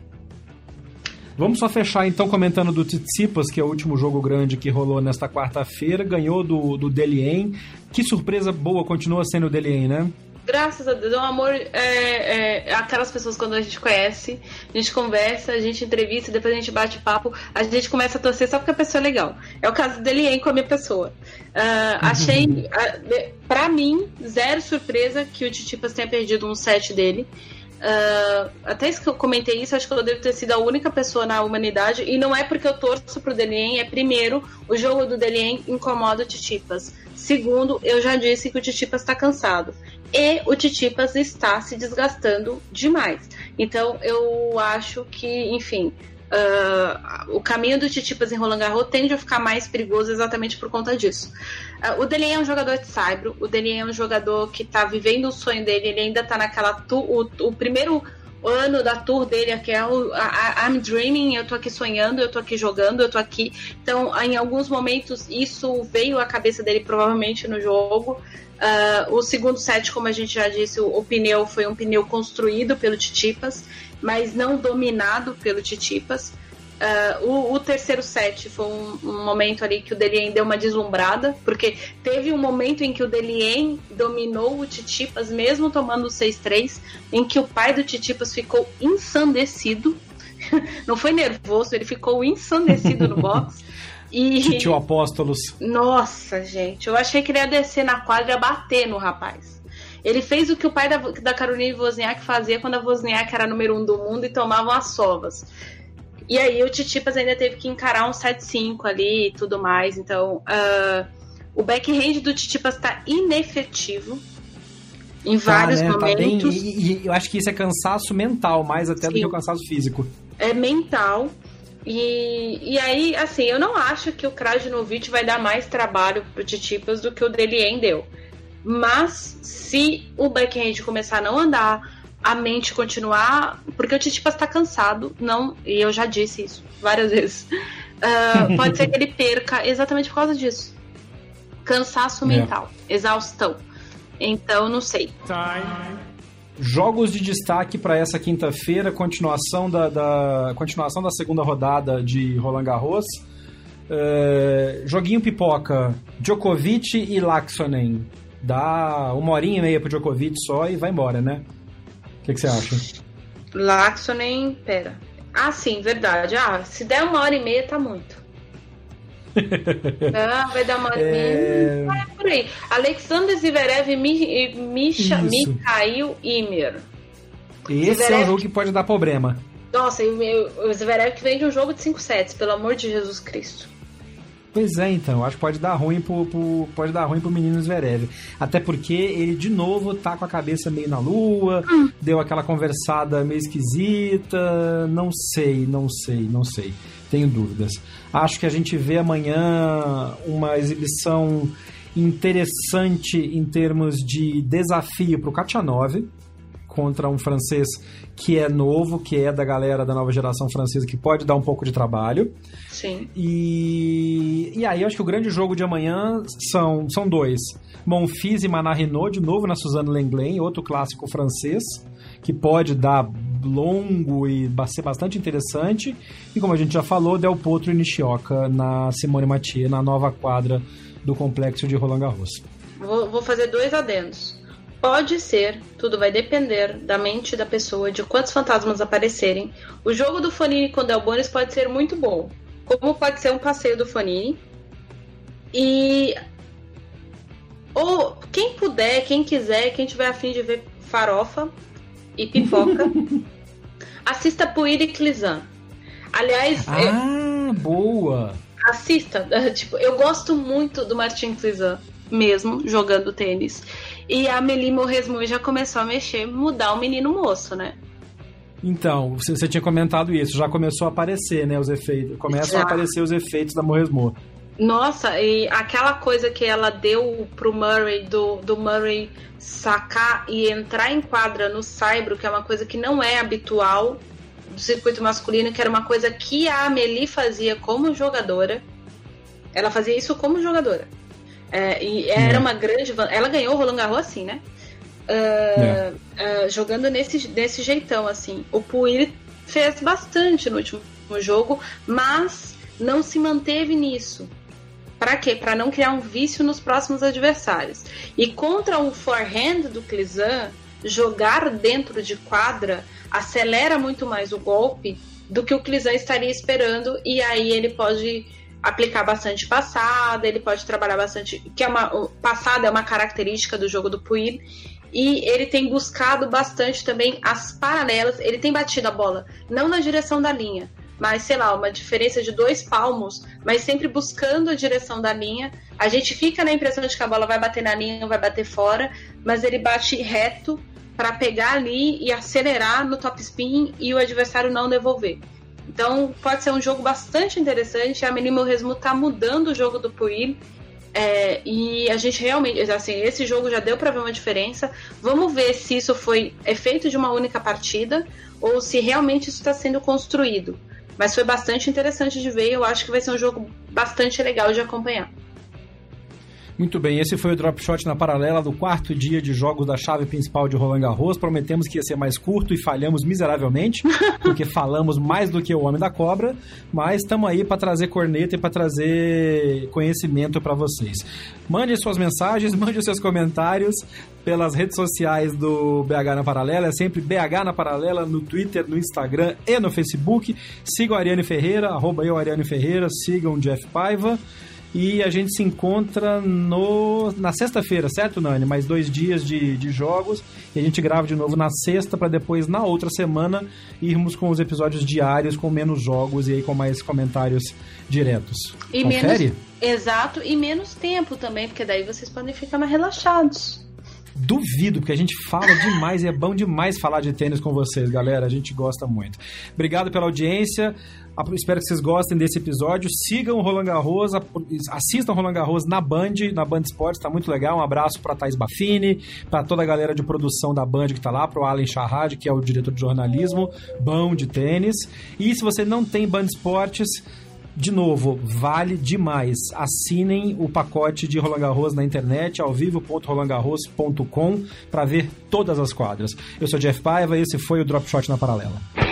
Vamos só fechar então comentando do Tsitsipas, que é o último jogo grande que rolou nesta quarta-feira, ganhou do, do Delien. Que surpresa boa continua sendo o Delien, né? Graças a Deus, é um amor. É, é, aquelas pessoas quando a gente conhece, a gente conversa, a gente entrevista, depois a gente bate papo, a gente começa a torcer só porque a pessoa é legal. É o caso dele hein, com a minha pessoa. Uh, achei, [laughs] uh, pra mim, zero surpresa que o Titipas tenha perdido um set dele. Uh, até que eu comentei isso, acho que eu devo ter sido a única pessoa na humanidade. E não é porque eu torço pro Delien, é primeiro, o jogo do Delien incomoda o Titipas. Segundo, eu já disse que o Titipas está cansado e o Titipas está se desgastando demais. Então eu acho que, enfim, uh, o caminho do Titipas em Roland Garros tende a ficar mais perigoso exatamente por conta disso. Uh, o Delien é um jogador de saibro, o Delien é um jogador que está vivendo o sonho dele, ele ainda está naquela. Tu, o, o primeiro ano da tour dele, que é o a, I'm Dreaming, eu tô aqui sonhando, eu tô aqui jogando, eu tô aqui. Então, em alguns momentos, isso veio à cabeça dele, provavelmente, no jogo. Uh, o segundo set, como a gente já disse, o, o, pneu foi um pneu construído pelo Titipas, mas não dominado pelo Titipas. Uh, o, o, terceiro set foi um, um, momento ali que o Delien deu uma deslumbrada, porque teve um momento em que o Delien dominou o Titipas, mesmo tomando o 6-3, em que o pai do Titipas ficou ensandecido. [laughs] Não foi nervoso, ele ficou ensandecido no box. [laughs] E... Titio Apóstolos. Nossa, gente, eu achei que ele ia descer na quadra e bater no rapaz. Ele fez o que o pai da, da Caroline Wozniak fazia quando a Wozniak era número um do mundo e tomava as sovas. E aí o Titipas ainda teve que encarar um 7-5 ali e tudo mais. Então, uh, o backhand do Titipas está inefetivo em tá, vários né? momentos. Tá bem, e, e, eu acho que isso é cansaço mental, mais até Sim. do que o cansaço físico. É mental. E, e aí, assim, eu não acho que o Krajinovic vai dar mais trabalho pro Titipas do que o Delien deu. Mas se o backhand começar a não andar, a mente continuar. Porque o Titipas tá cansado, não. E eu já disse isso várias vezes. Uh, [laughs] pode ser que ele perca exatamente por causa disso. Cansaço é. mental, exaustão. Então, não sei. Time. Jogos de destaque para essa quinta-feira, continuação da, da, continuação da segunda rodada de Roland Garros. Uh, joguinho pipoca, Djokovic e Laxonen. Dá uma horinha e meia pro Djokovic só e vai embora, né? O que, que, você acha? Laxonen, pera. Ah, sim, verdade. Ah, se der uma hora e meia, tá muito. [laughs] ah, vai dar uma hora e meia. É... Por aí. Alexander Zverev e Misha, Mikhail Imer. Esse Zverev... é um jogo que pode dar problema. Nossa, e o Zverev que vem de um jogo de 5 sets, pelo amor de Jesus Cristo. Pois é, então, acho que pode dar ruim pro, pro, pode dar ruim pro menino Zverev. Até porque ele, de novo, tá com a cabeça meio na lua, hum. deu aquela conversada meio esquisita, não sei, não sei, não sei. Tenho dúvidas. Acho que a gente vê amanhã uma exibição interessante em termos de desafio pro Kachanov contra um francês que é novo, que é da galera da nova geração francesa, que pode dar um pouco de trabalho. Sim. E, e aí eu acho que o grande jogo de amanhã são, são dois. Monfils e Manarino, de novo na Suzanne Lenglen, outro clássico francês, que pode dar longo e ser bastante interessante. E como a gente já falou, Del Potro e Nishioka na Simone Mathieu, na nova quadra do complexo de Roland Garros. Vou, vou fazer dois adendos. Pode ser, tudo vai depender da mente da pessoa, de quantos fantasmas aparecerem. O jogo do Fonini com Delbonis pode ser muito bom, como pode ser um passeio do Fonini. E. Ou quem puder, quem quiser, quem tiver afim de ver farofa e pipoca, [laughs] assista Puir e Clizan. Aliás. Ah, eu... boa! Assista. [laughs] Tipo, eu gosto muito do Martin Clizan, mesmo, jogando tênis. E a Amelie Morresmu já começou a mexer, mudar o menino moço, né? Então, você, tinha comentado isso, já começou a aparecer, né, os efeitos. Começam já. a aparecer os efeitos da Morresmo. Nossa, e aquela coisa que ela deu pro Murray, do, do Murray sacar e entrar em quadra no Saibro, que é uma coisa que não é habitual do circuito masculino, que era uma coisa que a Amelie fazia como jogadora. Ela fazia isso como jogadora. É, e era uma grande. Ela ganhou o Roland Garros assim, né? Uh, uh, jogando nesse, nesse jeitão, assim. O Puir fez bastante no último jogo, mas não se manteve nisso. Para quê? Para não criar um vício nos próximos adversários. E contra o forehand do Clizan, jogar dentro de quadra acelera muito mais o golpe do que o Clizan estaria esperando, e aí ele pode aplicar bastante passada, ele pode trabalhar bastante, que é uma passada é uma característica do jogo do Puig, e ele tem buscado bastante também as paralelas, ele tem batido a bola não na direção da linha, mas sei lá, uma diferença de dois palmos, mas sempre buscando a direção da linha. A gente fica na impressão de que a bola vai bater na linha, vai bater fora, mas ele bate reto para pegar ali e acelerar no top spin e o adversário não devolver. Então pode ser um jogo bastante interessante. A Menino Resmu tá mudando o jogo do Puil. É, e a gente realmente, assim, esse jogo já deu para ver uma diferença. Vamos ver se isso foi efeito de uma única partida ou se realmente isso está sendo construído. Mas foi bastante interessante de ver. Eu acho que vai ser um jogo bastante legal de acompanhar. Muito bem, esse foi o Drop Shot na paralela do quarto dia de jogos da chave principal de Roland Garros. Prometemos que ia ser mais curto e falhamos miseravelmente, [laughs] porque falamos mais do que o Homem da Cobra, mas estamos aí para trazer corneta e para trazer conhecimento para vocês. Mande suas mensagens, [laughs] mande seus comentários pelas redes sociais do BH na Paralela, é sempre BH na Paralela no Twitter, no Instagram e no Facebook. Sigam a Ariane Ferreira, arroba eu Ariane Ferreira, sigam o Jeff Paiva. E a gente se encontra no, na sexta-feira, certo, Nani? Mais dois dias de, de jogos. E a gente grava de novo na sexta, para depois, na outra semana, irmos com os episódios diários, com menos jogos e aí com mais comentários diretos. E Confere? Menos, exato, e menos tempo também, porque daí vocês podem ficar mais relaxados. Duvido, porque a gente fala demais e é bom demais falar de tênis com vocês, galera. A gente gosta muito. Obrigado pela audiência. Espero que vocês gostem desse episódio. Sigam o Roland Garros, assistam o Roland Garros na Band, na Band Esportes, tá muito legal. Um abraço para Thais Baffini, para toda a galera de produção da Band que tá lá, pro Alan Charrad, que é o diretor de jornalismo, bom de tênis. E se você não tem Band Esportes, de novo, vale demais. Assinem o pacote de Roland Garros na internet, ao vivo.rolandgarros.com, para ver todas as quadras. Eu sou Jeff Paiva e esse foi o Drop Shot na Paralela.